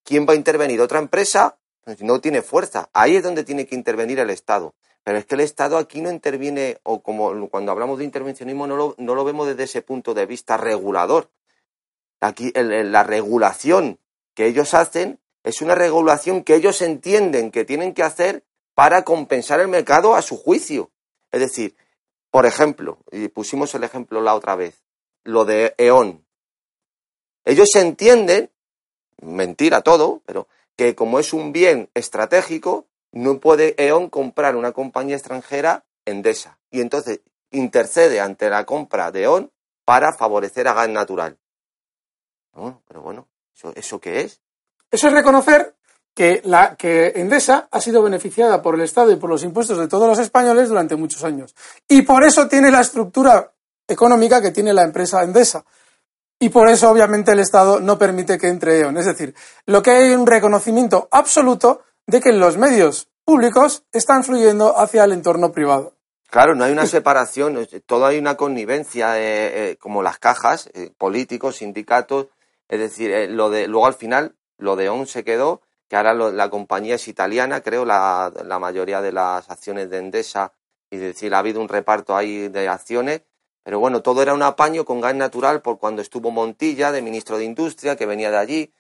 ¿quién va a intervenir? ¿Otra empresa? Pues no tiene fuerza. Ahí es donde tiene que intervenir el Estado. Pero es que el Estado aquí no interviene, o como cuando hablamos de intervencionismo, no lo, no lo vemos desde ese punto de vista regulador. Aquí la regulación que ellos hacen es una regulación que ellos entienden que tienen que hacer para compensar el mercado a su juicio. Es decir, por ejemplo, y pusimos el ejemplo la otra vez, lo de E.ON. Ellos entienden, mentira todo, pero que como es un bien estratégico, no puede E.ON comprar una compañía extranjera Endesa. Y entonces intercede ante la compra de E.ON para favorecer a gas natural. pero bueno, ¿eso, ¿eso qué es? Eso es reconocer que, la, que Endesa ha sido beneficiada por el Estado y por los impuestos de todos los españoles durante muchos años. Y por eso tiene la estructura económica que tiene la empresa Endesa. Y por eso, obviamente, el Estado no permite que entre E.ON. Es decir, lo que hay un reconocimiento absoluto de que los medios públicos están fluyendo hacia el entorno privado. Claro, no hay una separación, todo hay una connivencia, eh, eh, como las cajas, eh, políticos, sindicatos, es decir, lo de, luego al final lo de ON se quedó, que ahora la compañía es italiana, creo, la, la, mayoría de las acciones de Endesa, y decir, ha habido un reparto ahí de acciones, pero bueno, todo era un apaño con gas natural por cuando estuvo Montilla, de ministro de Industria, que venía de allí,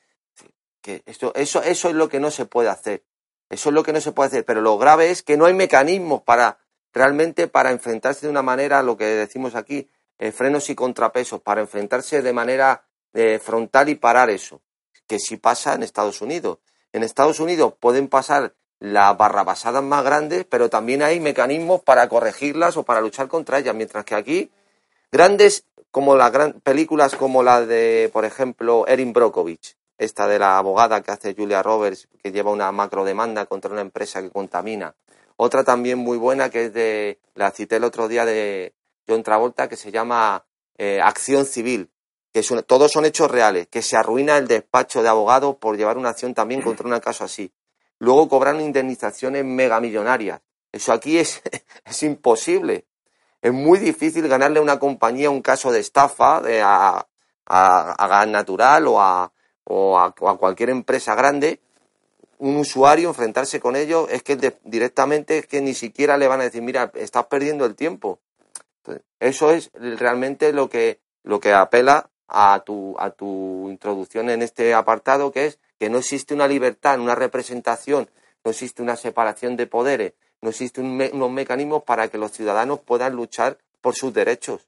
que eso, eso es lo que no se puede hacer, eso es lo que no se puede hacer, pero lo grave es que no hay mecanismos para realmente para enfrentarse de una manera, lo que decimos aquí, eh, frenos y contrapesos, para enfrentarse de manera eh, frontal y parar eso, que sí pasa en Estados Unidos. En Estados Unidos pueden pasar las barrabasadas más grandes, pero también hay mecanismos para corregirlas o para luchar contra ellas, mientras que aquí grandes como las películas como la de, por ejemplo, Erin Brockovich, esta de la abogada que hace Julia Roberts, que lleva una macro demanda contra una empresa que contamina, otra también muy buena que es de, la cité el otro día de John Travolta, que se llama eh, Acción Civil, que todos son hechos reales, que se arruina el despacho de abogados por llevar una acción también contra un caso así. Luego cobran indemnizaciones megamillonarias. Eso aquí es, <laughs> es imposible. Es muy difícil ganarle a una compañía un caso de estafa de a, a, gas natural o a, o a, cualquier empresa grande un usuario, enfrentarse con ellos, es que directamente es que ni siquiera le van a decir, mira, estás perdiendo el tiempo. eso es realmente lo que, lo que apela a tu, a tu introducción en este apartado, que es que no existe una libertad, una representación, no existe una separación de poderes, no existen unos mecanismos para que los ciudadanos puedan luchar por sus derechos.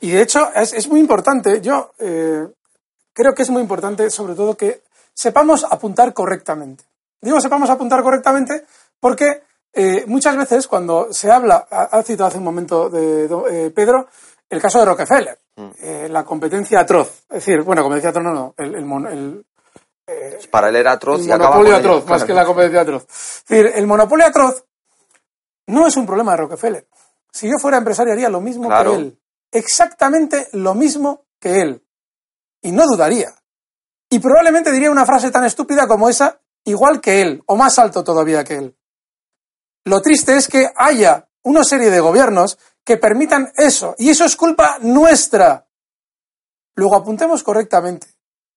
Y de hecho es, es muy importante, yo eh, creo que es muy importante sobre todo que sepamos apuntar correctamente. Digo sepamos apuntar correctamente porque eh, muchas veces cuando se habla, ha, citado hace un momento de, eh, Pedro, el caso de Rockefeller, mm. eh, la competencia atroz. Es decir, bueno, competencia atroz no, no, el, el, Para él era atroz el monopolio atroz, más que la competencia atroz. Es decir, el monopolio atroz no es un problema de Rockefeller. Si yo fuera empresario haría lo mismo que él. Exactamente lo mismo que él. Y no dudaría. Y probablemente diría una frase tan estúpida como esa, igual que él, o más alto todavía que él. Lo triste es que haya una serie de gobiernos que permitan eso, y eso es culpa nuestra. Luego apuntemos correctamente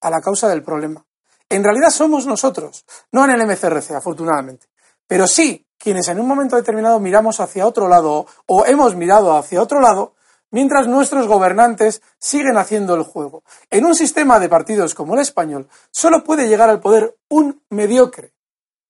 a la causa del problema. En realidad somos nosotros, no en el MCRC, afortunadamente, pero sí quienes en un momento determinado miramos hacia otro lado o hemos mirado hacia otro lado mientras nuestros gobernantes siguen haciendo el juego. En un sistema de partidos como el español, solo puede llegar al poder un mediocre.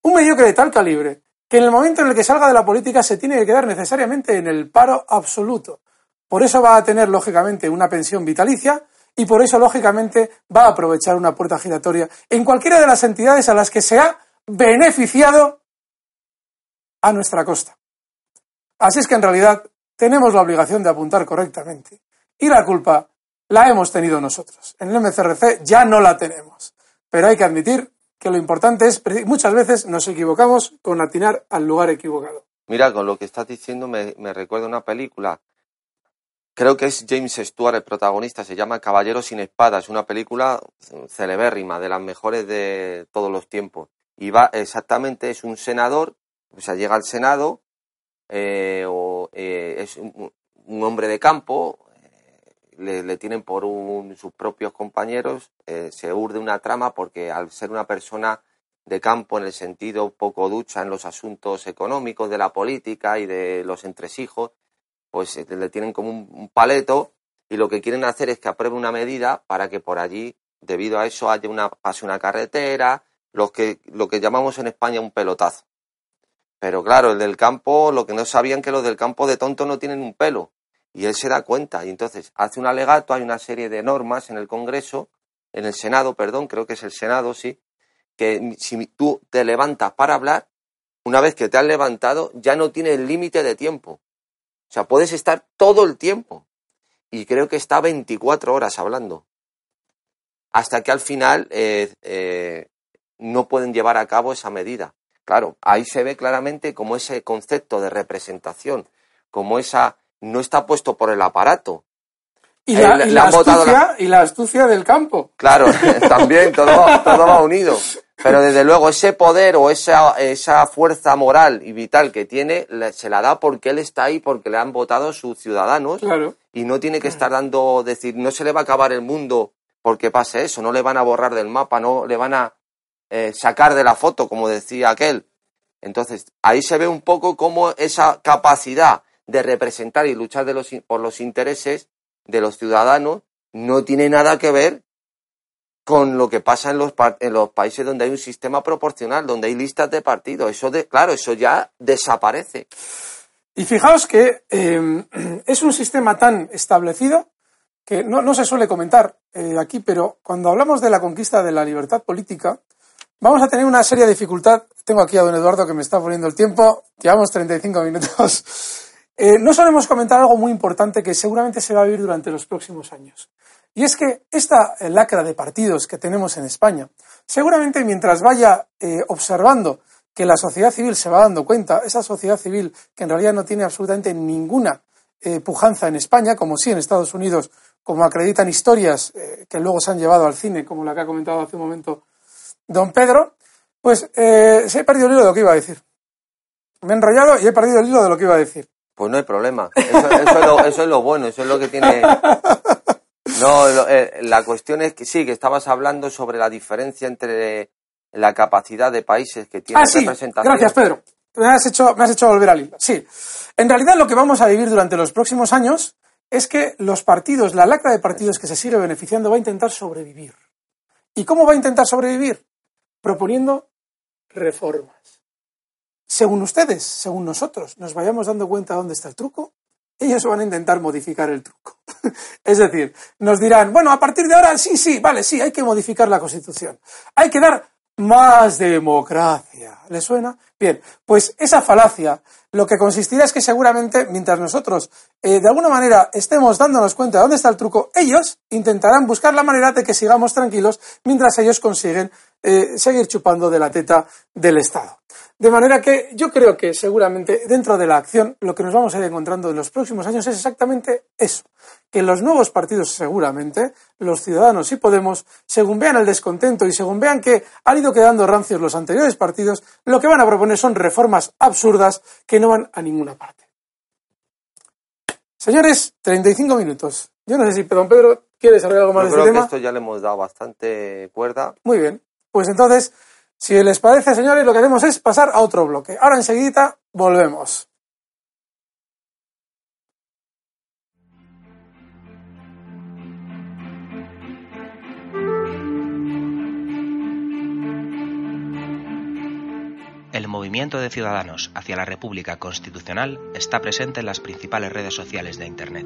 Un mediocre de tal calibre que en el momento en el que salga de la política se tiene que quedar necesariamente en el paro absoluto. Por eso va a tener, lógicamente, una pensión vitalicia y por eso, lógicamente, va a aprovechar una puerta giratoria en cualquiera de las entidades a las que se ha beneficiado a nuestra costa. Así es que, en realidad, tenemos la obligación de apuntar correctamente. Y la culpa la hemos tenido nosotros. En el MCRC ya no la tenemos. Pero hay que admitir que lo importante es, muchas veces nos equivocamos con atinar al lugar equivocado. Mira, con lo que estás diciendo me, recuerda una película. Creo que es James Stewart el protagonista, se llama Caballero sin Espada. Es una película celebérrima, de las mejores de todos los tiempos. Y va exactamente, es un senador, o sea, llega al Senado, eh, o eh, es un, hombre de campo, eh, le, tienen por sus propios compañeros, se urde una trama porque al ser una persona de campo en el sentido poco ducha en los asuntos económicos de la política y de los entresijos, pues le tienen como un, paleto y lo que quieren hacer es que apruebe una medida para que por allí, debido a eso, haya una, pase una carretera, lo que, lo que llamamos en España un pelotazo. Pero claro, el del campo, lo que no sabían que los del campo de tonto no tienen un pelo. Y él se da cuenta. Y entonces hace un alegato, hay una serie de normas en el Congreso, en el Senado, perdón, creo que es el Senado, sí, que si tú te levantas para hablar, una vez que te has levantado, ya no tienes límite de tiempo. O sea, puedes estar todo el tiempo. Y creo que está 24 horas hablando. Hasta que al final eh, eh, no pueden llevar a cabo esa medida. Claro, ahí se ve claramente como ese concepto de representación, como esa no está puesto por el aparato. Y la, y la astucia, y la astucia del campo. Claro, <laughs> también todo, todo va unido. Pero desde luego ese poder o esa, esa fuerza moral y vital que tiene se la da porque él está ahí, porque le han votado sus ciudadanos. Claro. Y no tiene que estar dando, decir, no se le va a acabar el mundo porque pase eso, no le van a borrar del mapa, no le van a eh, sacar de la foto, como decía aquel. Entonces, ahí se ve un poco cómo esa capacidad de representar y luchar de los, por los intereses de los ciudadanos no tiene nada que ver con lo que pasa en los, en los países donde hay un sistema proporcional, donde hay listas de partidos. Eso, de, claro, eso ya desaparece. Y fijaos que eh, <clears throat> es un sistema tan establecido que no, no se suele comentar eh, aquí, pero cuando hablamos de la conquista de la libertad política, vamos a tener una seria dificultad. Tengo aquí a don Eduardo que me está poniendo el tiempo. Llevamos 35 minutos. <laughs> Eh, no solemos comentar algo muy importante que seguramente se va a vivir durante los próximos años. Y es que esta lacra de partidos que tenemos en España, seguramente mientras vaya eh, observando que la sociedad civil se va dando cuenta, esa sociedad civil que en realidad no tiene absolutamente ninguna eh, pujanza en España, como sí en Estados Unidos, como acreditan historias eh, que luego se han llevado al cine, como la que ha comentado hace un momento don Pedro, pues se he perdido el hilo de lo que iba a decir. Me he enrollado y he perdido el hilo de lo que iba a decir. Pues no hay problema. Eso, eso es lo bueno, eso es lo que tiene <laughs> No, eh, la cuestión es que sí, que estabas hablando sobre la diferencia entre la capacidad de países que tienen ah, sí. Gracias, Pedro. Me has, hecho, me has hecho volver al hilo. Sí. En realidad lo que vamos a vivir durante los próximos años es que los partidos, la lacra de partidos que se sigue beneficiando va a intentar sobrevivir. ¿Y cómo va a intentar sobrevivir? Proponiendo reformas. Según ustedes, según nosotros, nos vayamos dando cuenta dónde está el truco, ellos van a intentar modificar el truco. <laughs> es decir, nos dirán, bueno, a partir de ahora sí, sí, vale, sí, hay que modificar la Constitución. Hay que dar más democracia. ¿Le suena? Bien, pues esa falacia lo que consistirá es que seguramente mientras nosotros eh, de alguna manera estemos dándonos cuenta de dónde está el truco, ellos intentarán buscar la manera de que sigamos tranquilos mientras ellos consiguen eh, seguir chupando de la teta del Estado. De manera que yo creo que seguramente dentro de la acción lo que nos vamos a ir encontrando en los próximos años es exactamente eso, que los nuevos partidos seguramente, los ciudadanos y Podemos, según vean el descontento y según vean que han ido quedando rancios los anteriores partidos, lo que van a proponer son reformas absurdas que no van a ninguna parte. Señores, 35 minutos. Yo no sé si don Pedro quiere saber algo más de este tema. Creo que esto ya le hemos dado bastante cuerda. Muy bien. Pues entonces si les parece, señores, lo que hacemos es pasar a otro bloque. Ahora enseguida volvemos. El movimiento de ciudadanos hacia la República Constitucional está presente en las principales redes sociales de Internet.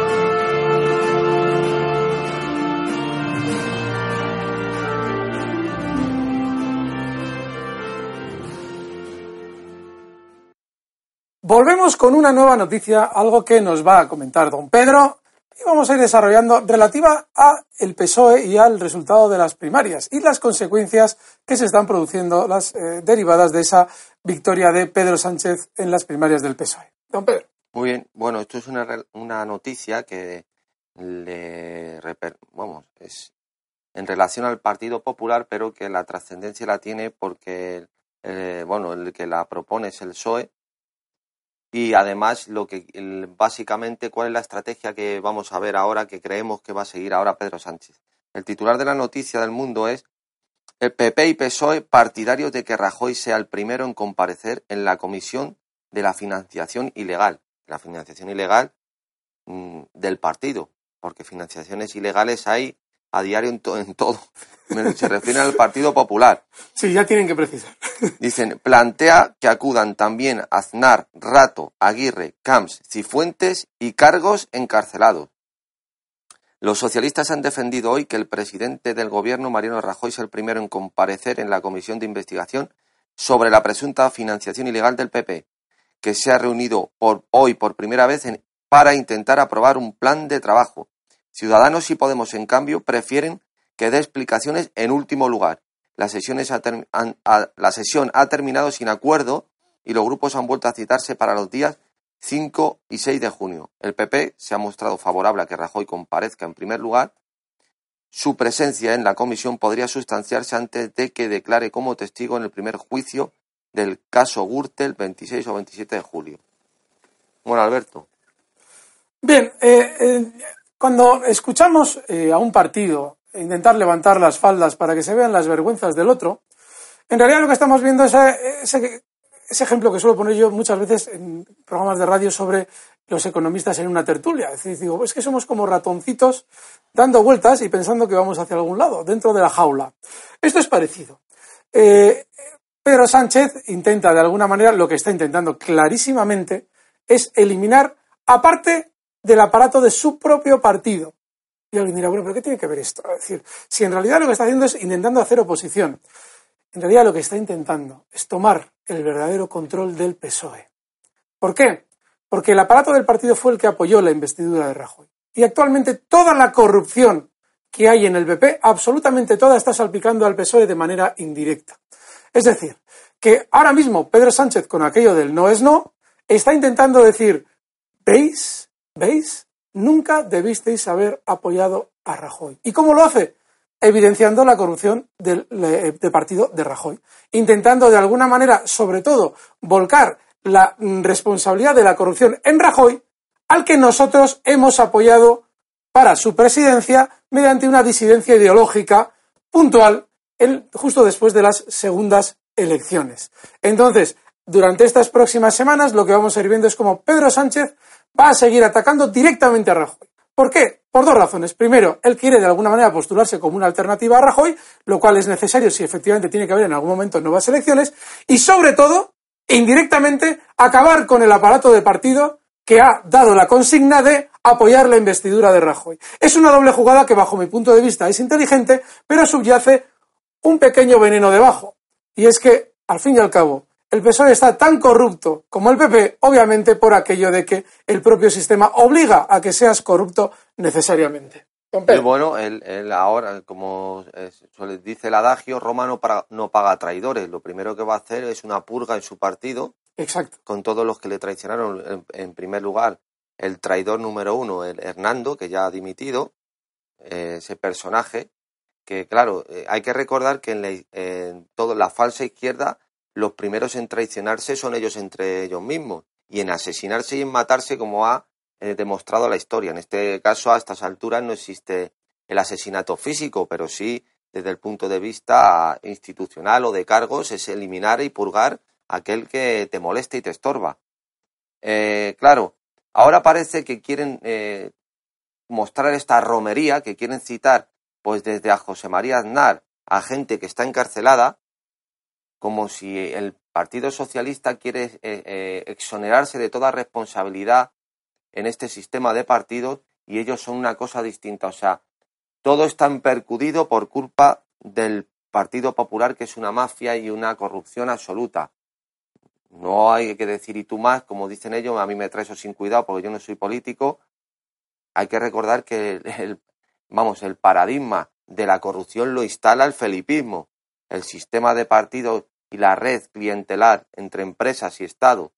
Con una nueva noticia, algo que nos va a comentar don Pedro y vamos a ir desarrollando relativa a el PSOE y al resultado de las primarias y las consecuencias que se están produciendo las eh, derivadas de esa victoria de Pedro Sánchez en las primarias del PSOE. Don Pedro. Muy bien, bueno, esto es una, una noticia que le vamos, es en relación al Partido Popular, pero que la trascendencia la tiene porque eh, bueno, el que la propone es el PSOE y además lo que básicamente cuál es la estrategia que vamos a ver ahora que creemos que va a seguir ahora Pedro Sánchez. El titular de la noticia del mundo es el PP y PSOE partidarios de que Rajoy sea el primero en comparecer en la comisión de la financiación ilegal, la financiación ilegal mm, del partido, porque financiaciones ilegales hay a diario en, todo. <laughs> Se refieren al Partido Popular. Sí, ya tienen que precisar. <laughs> Dicen, plantea que acudan también Aznar, Rato, Aguirre, Camps, Cifuentes y cargos encarcelados. Los socialistas han defendido hoy que el presidente del gobierno, Mariano Rajoy, es el primero en comparecer en la comisión de investigación sobre la presunta financiación ilegal del PP, que se ha reunido por, hoy por primera vez para intentar aprobar un plan de trabajo Ciudadanos y Podemos, en cambio, prefieren que dé explicaciones en último lugar. La, sesión ha terminado sin acuerdo y los grupos han vuelto a citarse para los días 5 y 6 de junio. El PP se ha mostrado favorable a que Rajoy comparezca en primer lugar. Su presencia en la comisión podría sustanciarse antes de que declare como testigo en el primer juicio del caso Gürtel 26 o 27 de julio. Bueno, Alberto. Bien, eh, eh, cuando escuchamos eh, a un partido intentar levantar las faldas para que se vean las vergüenzas del otro, en realidad lo que estamos viendo es ese, ejemplo que suelo poner yo muchas veces en programas de radio sobre los economistas en una tertulia. Es decir, digo, es que somos como ratoncitos dando vueltas y pensando que vamos hacia algún lado, dentro de la jaula. Esto es parecido. Eh, Pedro Sánchez intenta, de alguna manera, lo que está intentando clarísimamente es eliminar, aparte del aparato de su propio partido. Y alguien dirá, bueno, pero ¿qué tiene que ver esto? Es decir, si en realidad lo que está haciendo es intentando hacer oposición, en realidad lo que está intentando es tomar el verdadero control del PSOE. ¿Por qué? Porque el aparato del partido fue el que apoyó la investidura de Rajoy. Y actualmente toda la corrupción que hay en el PP, absolutamente toda está salpicando al PSOE de manera indirecta. Es decir, que ahora mismo Pedro Sánchez, con aquello del no es no, está intentando decir, ¿veis? ¿Veis? Nunca debisteis haber apoyado a Rajoy. ¿Y cómo lo hace? Evidenciando la corrupción del, partido de Rajoy. Intentando de alguna manera, sobre todo, volcar la responsabilidad de la corrupción en Rajoy, al que nosotros hemos apoyado para su presidencia mediante una disidencia ideológica puntual justo después de las segundas elecciones. Entonces, durante estas próximas semanas lo que vamos a ir viendo es como Pedro Sánchez va a seguir atacando directamente a Rajoy. ¿Por qué? Por dos razones. Primero, él quiere de alguna manera postularse como una alternativa a Rajoy, lo cual es necesario si efectivamente tiene que haber en algún momento nuevas elecciones, y sobre todo, indirectamente, acabar con el aparato de partido que ha dado la consigna de apoyar la investidura de Rajoy. Es una doble jugada que bajo mi punto de vista es inteligente, pero subyace un pequeño veneno debajo. Y es que, al fin y al cabo, el PSOE está tan corrupto como el PP, obviamente por aquello de que el propio sistema obliga a que seas corrupto necesariamente. Y bueno, él, ahora, como dice el adagio, Roma no, no, paga traidores. Lo primero que va a hacer es una purga en su partido. Exacto. Con todos los que le traicionaron. En, primer lugar, el traidor número uno, el Hernando, que ya ha dimitido. Eh, ese personaje que, claro, eh, hay que recordar que en, la, en toda la falsa izquierda los primeros en traicionarse son ellos entre ellos mismos y en asesinarse y en matarse como ha eh, demostrado la historia. En este caso, a estas alturas no existe el asesinato físico, pero sí desde el punto de vista institucional o de cargos es eliminar y purgar aquel que te molesta y te estorba. Eh, claro, ahora parece que quieren eh, mostrar esta romería, que quieren citar pues desde a José María Aznar a gente que está encarcelada, como si el Partido Socialista quiere eh, eh, exonerarse de toda responsabilidad en este sistema de partidos y ellos son una cosa distinta. O sea, todo está percudido por culpa del Partido Popular, que es una mafia y una corrupción absoluta. No hay que decir y tú más, como dicen ellos, a mí me trae eso sin cuidado porque yo no soy político. Hay que recordar que vamos, el paradigma de la corrupción lo instala el felipismo. El sistema de partidos y la red clientelar entre empresas y Estado,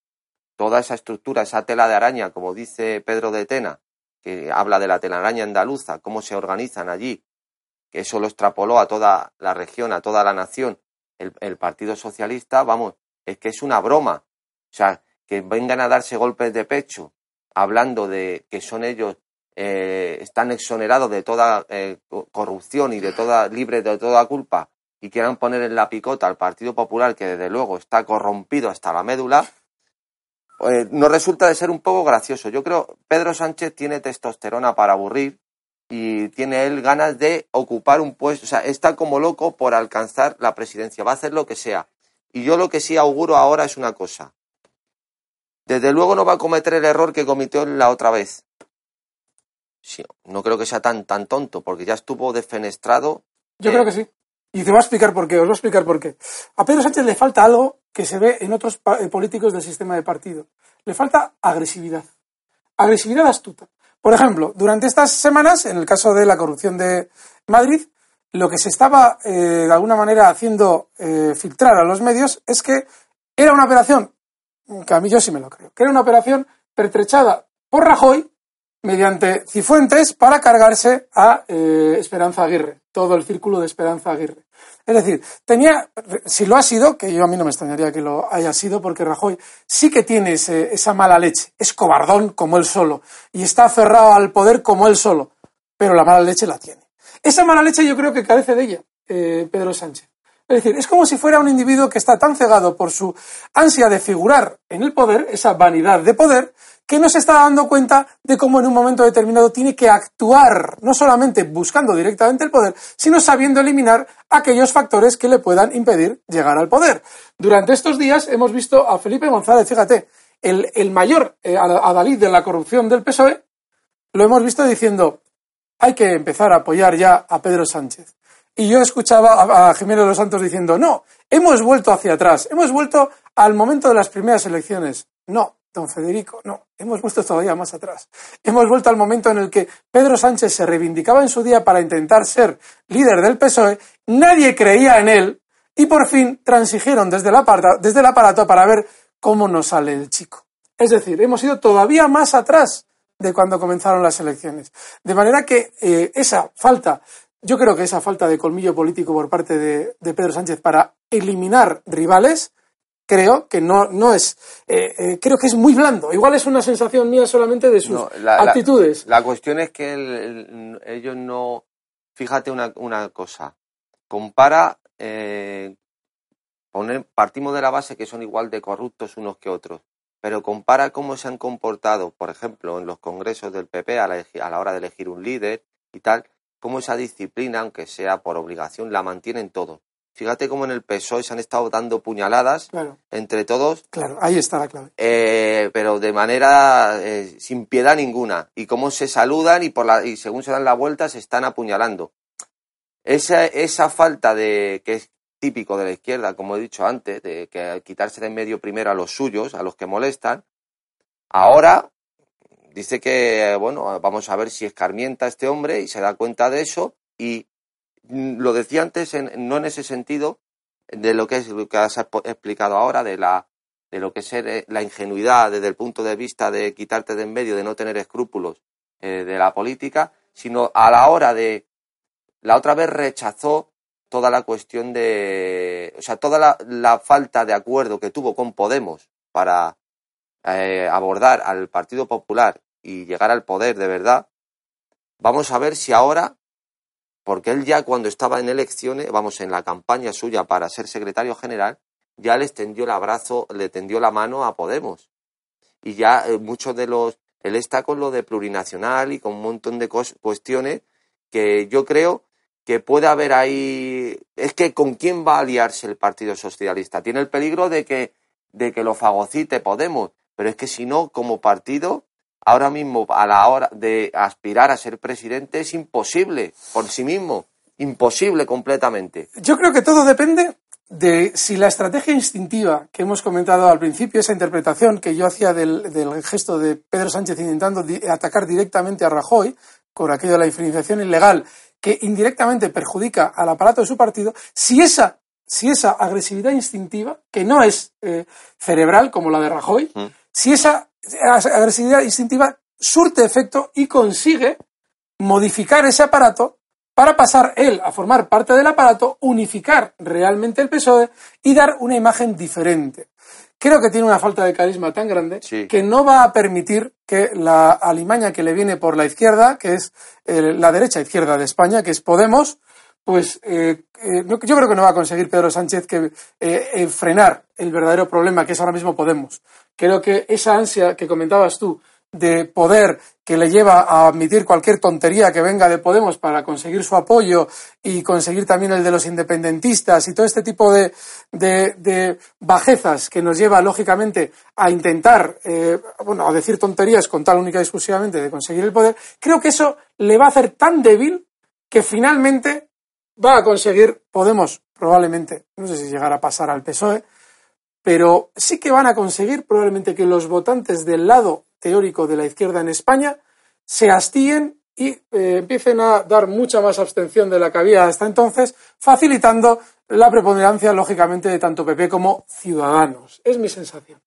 toda esa estructura, esa tela de araña, como dice Pedro de Tena, que habla de la telaraña andaluza, cómo se organizan allí, que eso lo extrapoló a toda la región, a toda la nación, el, Partido Socialista, vamos, es que es una broma. O sea, que vengan a darse golpes de pecho hablando de que son ellos eh, están exonerados de toda eh, corrupción y de toda libres de toda culpa y quieran poner en la picota al Partido Popular que desde luego está corrompido hasta la médula eh, nos resulta de ser un poco gracioso. Yo creo Pedro Sánchez tiene testosterona para aburrir y tiene él ganas de ocupar un puesto, o sea, está como loco por alcanzar la presidencia, va a hacer lo que sea. Y yo lo que sí auguro ahora es una cosa. Desde luego no va a cometer el error que cometió la otra vez. Sí, no creo que sea tan, tan tonto, porque ya estuvo defenestrado. Yo creo que sí. Y te voy a explicar por qué, os voy a explicar por qué. A Pedro Sánchez le falta algo que se ve en otros eh, políticos del sistema de partido. Le falta agresividad. Agresividad astuta. Por ejemplo, durante estas semanas, en el caso de la corrupción de Madrid, lo que se estaba eh, de alguna manera haciendo eh, filtrar a los medios es que era una operación, que a mí yo sí me lo creo, que era una operación pertrechada por Rajoy mediante Cifuentes para cargarse a Esperanza Aguirre, todo el círculo de Esperanza Aguirre. Es decir, tenía, si lo ha sido, que yo a mí no me extrañaría que lo haya sido, porque Rajoy sí que tiene esa mala leche, es cobardón como él solo, y está aferrado al poder como él solo, pero la mala leche la tiene. Esa mala leche yo creo que carece de ella, eh, Pedro Sánchez. Es decir, es como si fuera un individuo que está tan cegado por su ansia de figurar en el poder, esa vanidad de poder, que no se está dando cuenta de cómo en un momento determinado tiene que actuar, no solamente buscando directamente el poder, sino sabiendo eliminar aquellos factores que le puedan impedir llegar al poder. Durante estos días hemos visto a Felipe González, fíjate, el, mayor eh, adalid de la corrupción del PSOE, lo hemos visto diciendo, hay que empezar a apoyar ya a Pedro Sánchez. Y yo escuchaba a, Jiménez los Santos diciendo, no, hemos vuelto hacia atrás, hemos vuelto al momento de las primeras elecciones. No, Don Federico, no, hemos vuelto todavía más atrás. Hemos vuelto al momento en el que Pedro Sánchez se reivindicaba en su día para intentar ser líder del PSOE, nadie creía en él y por fin transigieron desde el, aparato, desde el aparato para ver cómo nos sale el chico. Es decir, hemos ido todavía más atrás de cuando comenzaron las elecciones. De manera que eh, esa falta, yo creo que esa falta de colmillo político por parte de Pedro Sánchez para eliminar rivales, creo que no, no es, eh, eh, creo que es muy blando. Igual es una sensación mía solamente de sus actitudes. La, cuestión es que ellos no, fíjate una, una cosa, compara, eh, poner, partimos de la base que son igual de corruptos unos que otros, pero compara cómo se han comportado, por ejemplo, en los congresos del PP a la, a la hora de elegir un líder y tal, cómo esa disciplina, aunque sea por obligación, la mantienen todos. Fíjate cómo en el PSOE se han estado dando puñaladas entre todos. Claro, ahí está la clave. Eh, pero de manera eh, sin piedad ninguna. Y cómo se saludan y, por la, y según se dan la vuelta se están apuñalando. Esa, esa falta de, que es típico de la izquierda, como he dicho antes, de que quitarse de en medio primero a los suyos, a los que molestan, ahora dice que, bueno, vamos a ver si escarmienta este hombre y se da cuenta de eso y lo decía antes, no en ese sentido de lo que es lo que has explicado ahora, de la de lo que es eh, la ingenuidad desde el punto de vista de quitarte de en medio, de no tener escrúpulos eh, de la política, sino a la hora de la otra vez rechazó toda la cuestión de, o sea, toda la, falta de acuerdo que tuvo con Podemos para eh, abordar al Partido Popular y llegar al poder de verdad. Vamos a ver si ahora porque él ya cuando estaba en elecciones, vamos, en la campaña suya para ser secretario general, ya le extendió el abrazo, le tendió la mano a Podemos. Y ya eh, muchos de los, él está con lo de plurinacional y con un montón de cuestiones que yo creo que puede haber ahí, es que con quién va a aliarse el Partido Socialista. Tiene el peligro de que, de que lo fagocite Podemos, pero es que si no, como partido, ahora mismo a la hora de aspirar a ser presidente es imposible por sí mismo, imposible completamente. Yo creo que todo depende de si la estrategia instintiva que hemos comentado al principio, esa interpretación que yo hacía del, gesto de Pedro Sánchez intentando atacar directamente a Rajoy con aquello de la influenciación ilegal que indirectamente perjudica al aparato de su partido, si esa, si esa agresividad instintiva, que no es eh, cerebral como la de Rajoy, mm. si esa agresividad instintiva surte efecto y consigue modificar ese aparato para pasar él a formar parte del aparato, unificar realmente el PSOE y dar una imagen diferente. creo que tiene una falta de carisma tan grande Sí. que no va a permitir que la alimaña que le viene por la izquierda, que es eh, la derecha izquierda de España, que es Podemos, pues eh, eh, yo creo que no va a conseguir Pedro Sánchez que eh, frenar el verdadero problema que es ahora mismo Podemos. Creo que esa ansia que comentabas tú de poder que le lleva a admitir cualquier tontería que venga de Podemos para conseguir su apoyo y conseguir también el de los independentistas y todo este tipo de, de- bajezas que nos lleva lógicamente a intentar, eh, bueno, a decir tonterías con tal única y exclusivamente de conseguir el poder, creo que eso le va a hacer tan débil que finalmente va a conseguir, Podemos probablemente, no sé si llegará a pasar al PSOE, pero sí que van a conseguir probablemente que los votantes del lado teórico de la izquierda en España se hastíen y eh, empiecen a dar mucha más abstención de la que había hasta entonces, facilitando la preponderancia, lógicamente, de tanto PP como Ciudadanos. Es mi sensación.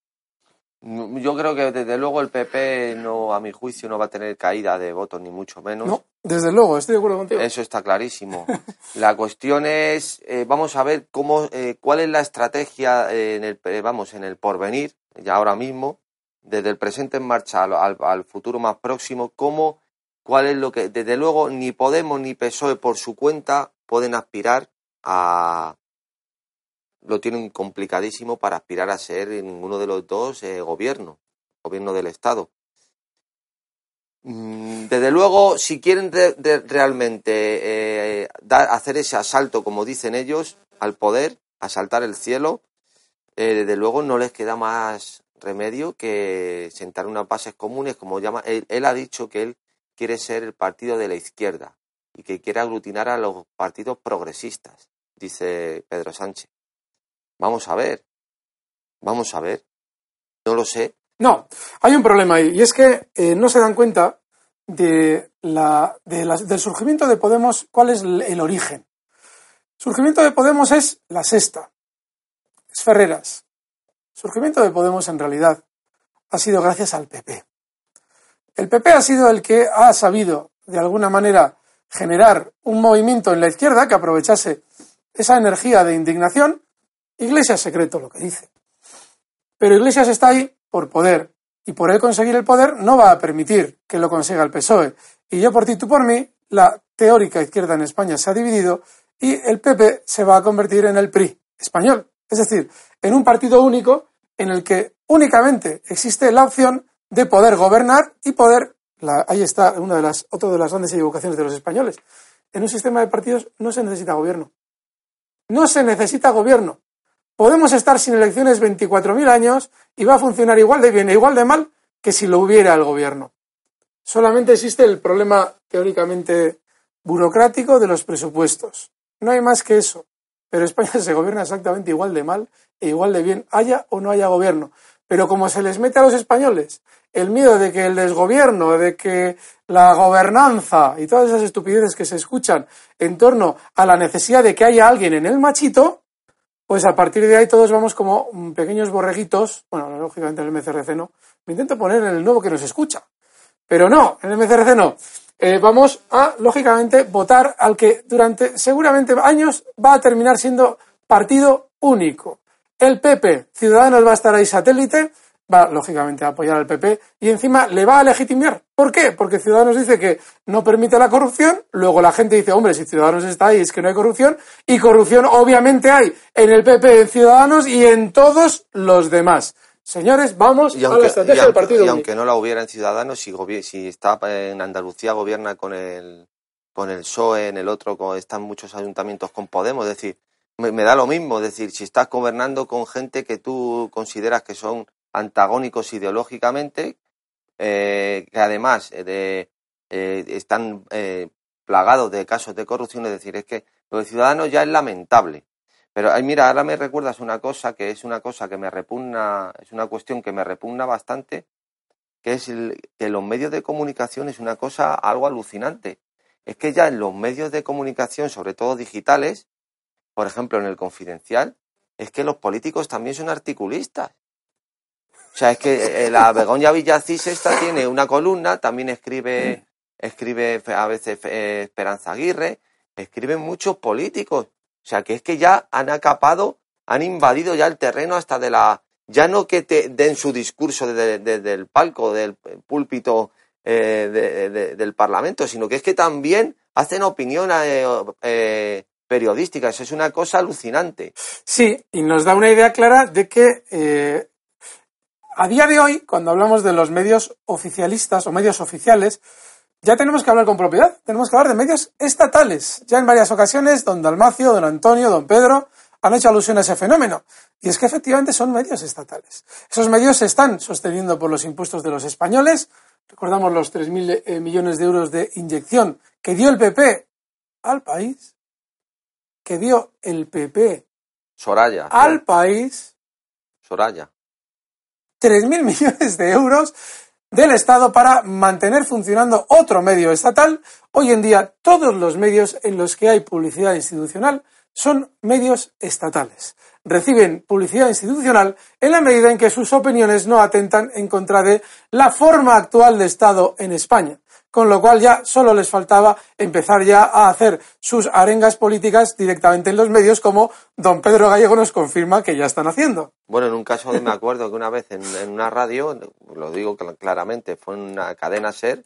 Yo creo que desde luego el PP no, a mi juicio, no va a tener caída de votos ni mucho menos. No, desde luego, estoy de acuerdo contigo. Eso está clarísimo. La cuestión es, eh, vamos a ver cómo, eh, cuál es la estrategia eh, en el, vamos, en el porvenir, ya ahora mismo, desde el presente en marcha al, al- al futuro más próximo, cómo, cuál es lo que, desde luego, ni Podemos ni PSOE por su cuenta pueden aspirar a, lo tienen complicadísimo para aspirar a ser ninguno de los dos gobierno, gobierno del Estado. Mm, Desde luego, si quieren re- de- realmente eh, hacer ese asalto, como dicen ellos, al poder, asaltar el cielo, eh, desde luego no les queda más remedio que sentar unas bases comunes, como llama. Él, él ha dicho que él quiere ser el partido de la izquierda y que quiere aglutinar a los partidos progresistas, dice Pedro Sánchez. Vamos a ver, vamos a ver. No lo sé, No, hay un problema ahí, y es que eh, no se dan cuenta de la, de del surgimiento de Podemos, cuál es el, origen. Surgimiento de Podemos es la sexta, es Ferreras. Surgimiento de Podemos en realidad ha sido gracias al PP. El PP ha sido el que ha sabido, de alguna manera, generar un movimiento en la izquierda que aprovechase esa energía de indignación. Iglesia secreto lo que dice. Pero Iglesias está ahí por poder. Y por él conseguir el poder no va a permitir que lo consiga el PSOE. Y yo por ti, tú por mí, la teórica izquierda en España se ha dividido y el PP se va a convertir en el PRI español. Es decir, en un partido único en el que únicamente existe la opción de poder gobernar y poder, la- ahí está una de las, otra de las grandes equivocaciones de los españoles. En un sistema de partidos no se necesita gobierno. No se necesita gobierno. Podemos estar sin elecciones 24.000 años y va a funcionar igual de bien e igual de mal que si lo hubiera el gobierno. Solamente existe el problema teóricamente burocrático de los presupuestos. No hay más que eso. Pero España <laughs> se gobierna exactamente igual de mal e igual de bien, haya o no haya gobierno. Pero como se les mete a los españoles el miedo de que el desgobierno, de que la gobernanza y todas esas estupideces que se escuchan en torno a la necesidad de que haya alguien en el machito, pues a partir de ahí todos vamos como pequeños borreguitos, bueno, lógicamente en el MCRC no, me intento poner en el nuevo que nos escucha, pero no, en el MCRC no. Eh, vamos a, lógicamente, votar al que durante seguramente años va a terminar siendo partido único. El PP, Ciudadanos va a estar ahí satélite, va lógicamente a apoyar al PP y encima le va a legitimar. ¿Por qué? Porque Ciudadanos dice que no permite la corrupción, luego la gente dice, hombre, si Ciudadanos está ahí es que no hay corrupción, y corrupción obviamente hay en el PP, en Ciudadanos y en todos los demás. Señores, vamos Y a aunque, la estrategia del partido y aunque no la hubiera en Ciudadanos, si, si está en Andalucía gobierna con el, con el PSOE, en el otro con- están muchos ayuntamientos con Podemos, es decir, me, me da lo mismo, es decir, si estás gobernando con gente que tú consideras que son antagónicos ideológicamente, eh, que además de, eh, están eh, plagados de casos de corrupción, es decir, es que lo de Ciudadanos ya es lamentable. Pero ay, mira, ahora me recuerdas una cosa que es una cosa que me repugna, es una cuestión que me repugna bastante, que es el- que los medios de comunicación es una cosa algo alucinante. Es que ya en los medios de comunicación, sobre todo digitales, por ejemplo en el confidencial, es que los políticos también son articulistas. O sea, es que eh, la Begoña Villacís esta tiene una columna, también escribe, escribe a veces eh, Esperanza Aguirre, escriben muchos políticos. O sea, que es que ya han acapado, han invadido ya el terreno hasta de la, ya no que te den su discurso desde, el palco, del púlpito eh, del Parlamento, sino que es que también hacen opinión eh, eh, periodística. Eso es una cosa alucinante. Sí, y nos da una idea clara de que a día de hoy, cuando hablamos de los medios oficialistas o medios oficiales, ya tenemos que hablar con propiedad, tenemos que hablar de medios estatales. Ya en varias ocasiones, don Dalmacio, don Antonio, don Pedro han hecho alusión a ese fenómeno. Y es que efectivamente son medios estatales. Esos medios se están sosteniendo por los impuestos de los españoles. Recordamos los 3.000 eh, millones de euros de inyección que dio el PP al país. Que dio el PP Soraya, al país. Soraya. 3.000 <laughs> millones de euros del Estado para mantener funcionando otro medio estatal. Hoy en día todos los medios en los que hay publicidad institucional son medios estatales. Reciben publicidad institucional en la medida en que sus opiniones no atentan en contra de la forma actual de Estado en España. Con lo cual ya solo les faltaba empezar ya a hacer sus arengas políticas directamente en los medios, como don Pedro Gallego nos confirma que ya están haciendo. Bueno, en un caso me acuerdo que una vez en, una radio, lo digo claramente, fue en una cadena SER,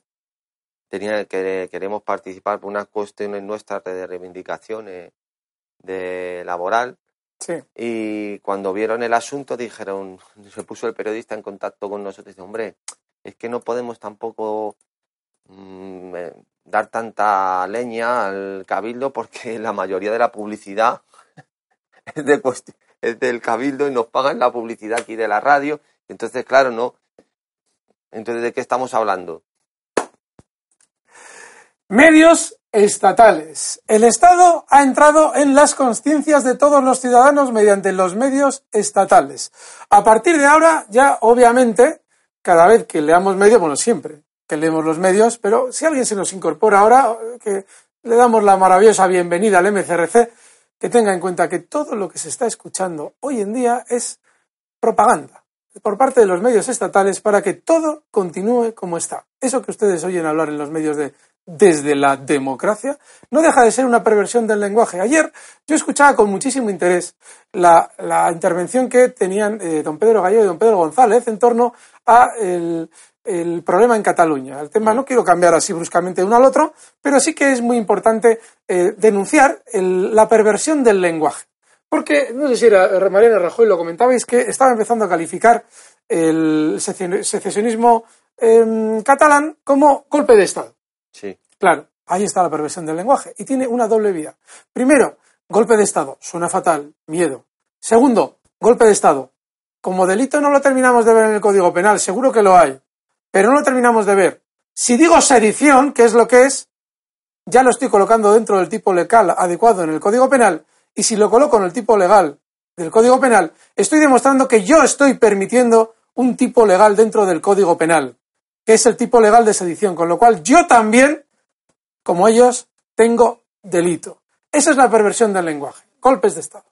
tenía que queremos participar por unas cuestiones nuestras de reivindicaciones de laboral. Y cuando vieron el asunto dijeron, <laughs> se puso el periodista en contacto con nosotros y dice, hombre, es que no podemos tampoco mm, eh, dar tanta leña al cabildo porque <laughs> la mayoría de la publicidad <laughs> es, de es del cabildo y nos pagan la publicidad aquí de la radio. Entonces, claro, no. Entonces, ¿de qué estamos hablando? Medios estatales. El Estado ha entrado en las conciencias de todos los ciudadanos mediante los medios estatales. A partir de ahora, ya obviamente, cada vez que leamos medios, bueno, siempre que leemos los medios, pero si alguien se nos incorpora ahora, que le damos la maravillosa bienvenida al MCRC, que tenga en cuenta que todo lo que se está escuchando hoy en día es propaganda por parte de los medios estatales para que todo continúe como está. Eso que ustedes oyen hablar en los medios de desde la democracia, no deja de ser una perversión del lenguaje. Ayer yo escuchaba con muchísimo interés la, intervención que tenían eh, don Pedro Gallego y don Pedro González en torno a el, problema en Cataluña. El tema no quiero cambiar así bruscamente de uno al otro, pero sí que es muy importante eh, denunciar la perversión del lenguaje. Porque, no sé si era Mariana Rajoy, lo comentabais, que estaba empezando a calificar el secesionismo em, catalán como golpe de Estado. Sí. Claro, ahí está la perversión del lenguaje. Y tiene una doble vía. Primero, golpe de Estado. Suena fatal. Miedo. Segundo, golpe de Estado. Como delito no lo terminamos de ver en el Código Penal, seguro que lo hay, pero no lo terminamos de ver. Si digo sedición, que es lo que es, ya lo estoy colocando dentro del tipo legal adecuado en el Código Penal, y si lo coloco en el tipo legal del Código Penal, estoy demostrando que yo estoy permitiendo un tipo legal dentro del Código Penal que es el tipo legal de sedición, con lo cual yo también, como ellos, tengo delito. Esa es la perversión del lenguaje, golpes de Estado.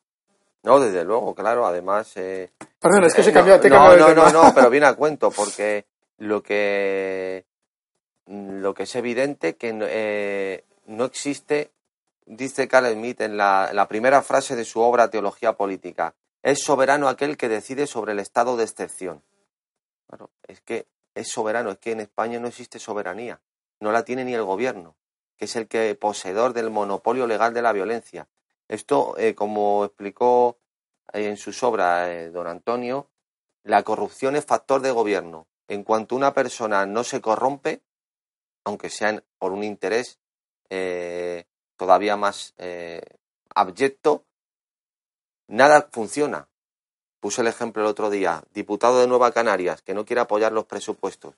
No, desde luego, claro, además... Eh, Perdón, es que se cambió, te no, no, no, no, pero viene a cuento, porque lo que, lo que es evidente que eh, no existe, dice Carl Smith en la, primera frase de su obra Teología Política, es soberano aquel que decide sobre el estado de excepción. Bueno, es que es soberano, es que en España no existe soberanía, no la tiene ni el gobierno, que es el que poseedor del monopolio legal de la violencia. Esto, eh, como explicó en sus obras eh, don Antonio, la corrupción es factor de gobierno. En cuanto una persona no se corrompe, aunque sea por un interés eh, todavía más abyecto, nada funciona. Puse el ejemplo el otro día, diputado de Nueva Canarias, que no quiere apoyar los presupuestos.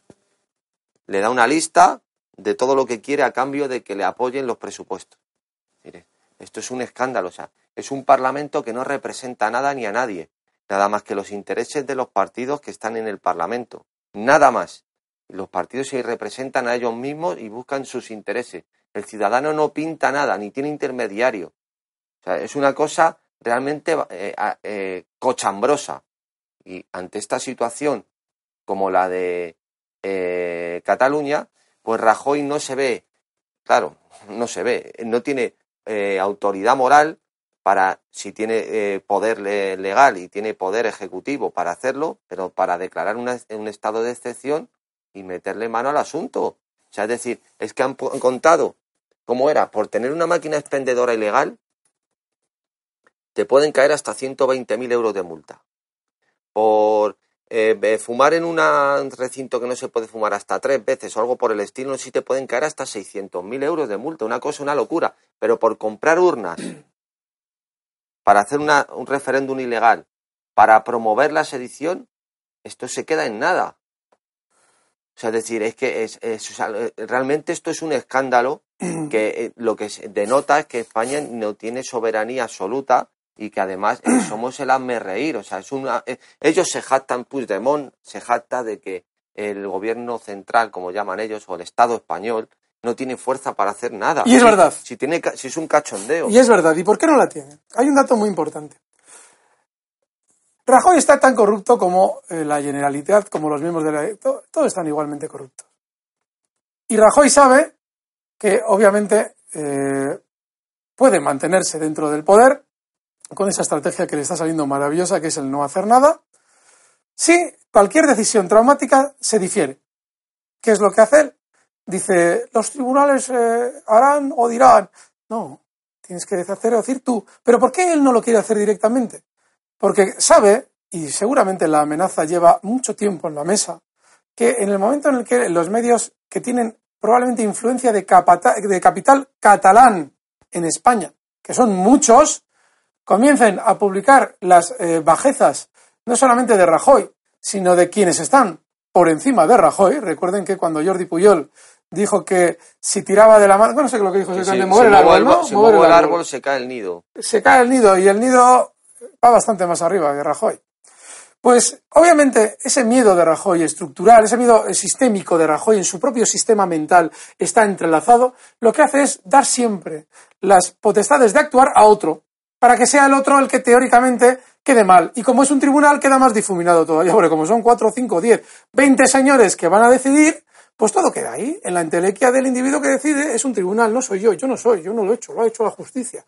Le da una lista de todo lo que quiere a cambio de que le apoyen los presupuestos. Mire, esto es un escándalo, o sea, es un parlamento que no representa nada ni a nadie, nada más que los intereses de los partidos que están en el parlamento, nada más. Los partidos se representan a ellos mismos y buscan sus intereses. El ciudadano no pinta nada, ni tiene intermediario. O sea, es una cosa realmente eh, eh, cochambrosa. Y ante esta situación como la de eh, Cataluña, pues Rajoy no se ve, claro, no se ve, no tiene autoridad moral para si tiene eh, poder legal y tiene poder ejecutivo para hacerlo, pero para declarar un estado de excepción y meterle mano al asunto. O sea, es decir, es que han, contado cómo era, por tener una máquina expendedora ilegal, te pueden caer hasta 120.000 euros de multa. Por eh, fumar en un recinto que no se puede fumar hasta tres veces o algo por el estilo, sí te pueden caer hasta 600.000 euros de multa. Una cosa, una locura. Pero por comprar urnas para hacer un referéndum ilegal, para promover la sedición, esto se queda en nada. O sea, es decir, es que es, realmente esto es un escándalo <clears throat> que eh, lo que denota es que España no tiene soberanía absoluta y que además eh, <clears throat> somos el hazme reír. O sea, es una, eh, ellos se jactan, Puigdemont se jacta de que el gobierno central, como llaman ellos, o el Estado español, no tiene fuerza para hacer nada. Y es verdad. Si, tiene, si es un cachondeo. Y es verdad. ¿Y por qué no la tiene? Hay un dato muy importante. Rajoy está tan corrupto como eh, la Generalitat, como los miembros de la... Todos están igualmente corruptos. Y Rajoy sabe que obviamente eh, puede mantenerse dentro del poder con esa estrategia que le está saliendo maravillosa, que es el no hacer nada, si cualquier decisión traumática se difiere. ¿Qué es lo que hace él? Dice, los tribunales eh, harán o dirán. No, tienes que hacer o decir tú. Pero ¿por qué él no lo quiere hacer directamente? Porque sabe, y seguramente la amenaza lleva mucho tiempo en la mesa, que en el momento en el que los medios que tienen probablemente influencia de, de capital catalán en España, que son muchos, comiencen a publicar las eh, bajezas no solamente de Rajoy, sino de quienes están por encima de Rajoy. Recuerden que cuando Jordi Puyol dijo que si tiraba de la mano, no sé lo que dijo, se si, mover el árbol, ¿no? Mover el árbol, se cae el nido. Se cae el nido y el nido va bastante más arriba que Rajoy. Pues obviamente ese miedo de Rajoy estructural, ese miedo sistémico de Rajoy en su propio sistema mental está entrelazado, lo que hace es dar siempre las potestades de actuar a otro, para que sea el otro el que teóricamente quede mal. Y como es un tribunal, queda más difuminado todavía, porque como son cuatro, cinco, diez, veinte señores que van a decidir, pues todo queda ahí. En la entelequia del individuo que decide es un tribunal, no soy yo, yo no soy, yo no lo he hecho, lo ha hecho la justicia.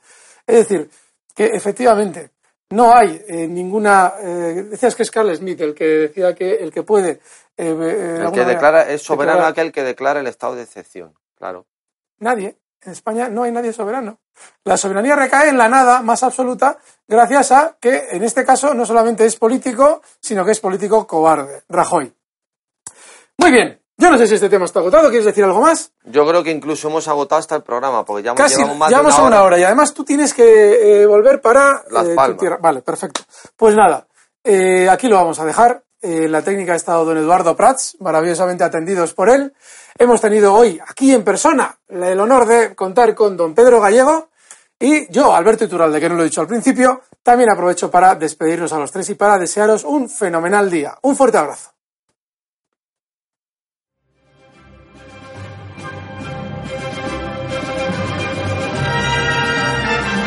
Es decir, que efectivamente no hay eh, ninguna. Eh, decías que es Carl Smith el que decía que el que puede. Eh, el que declara, es soberano aquel que declara el estado de excepción, claro. Nadie. En España no hay nadie soberano. La soberanía recae en la nada más absoluta, gracias a que, en este caso, no solamente es político, sino que es político cobarde. Rajoy. Muy bien, yo no sé si este tema está agotado. ¿Quieres decir algo más? Yo creo que incluso hemos agotado hasta el programa, porque ya Casi, llevamos más de una, hora. Y además tú tienes que eh, volver para Las eh, Palmas. Vale, perfecto. Pues nada, eh, aquí lo vamos a dejar. la técnica ha estado don Eduardo Prats, maravillosamente atendidos por él. Hemos tenido hoy, aquí en persona, el honor de contar con don Pedro Gallego. Y yo, Alberto Iturralde, que no lo he dicho al principio, también aprovecho para despedirnos a los tres y para desearos un fenomenal día. Un fuerte abrazo.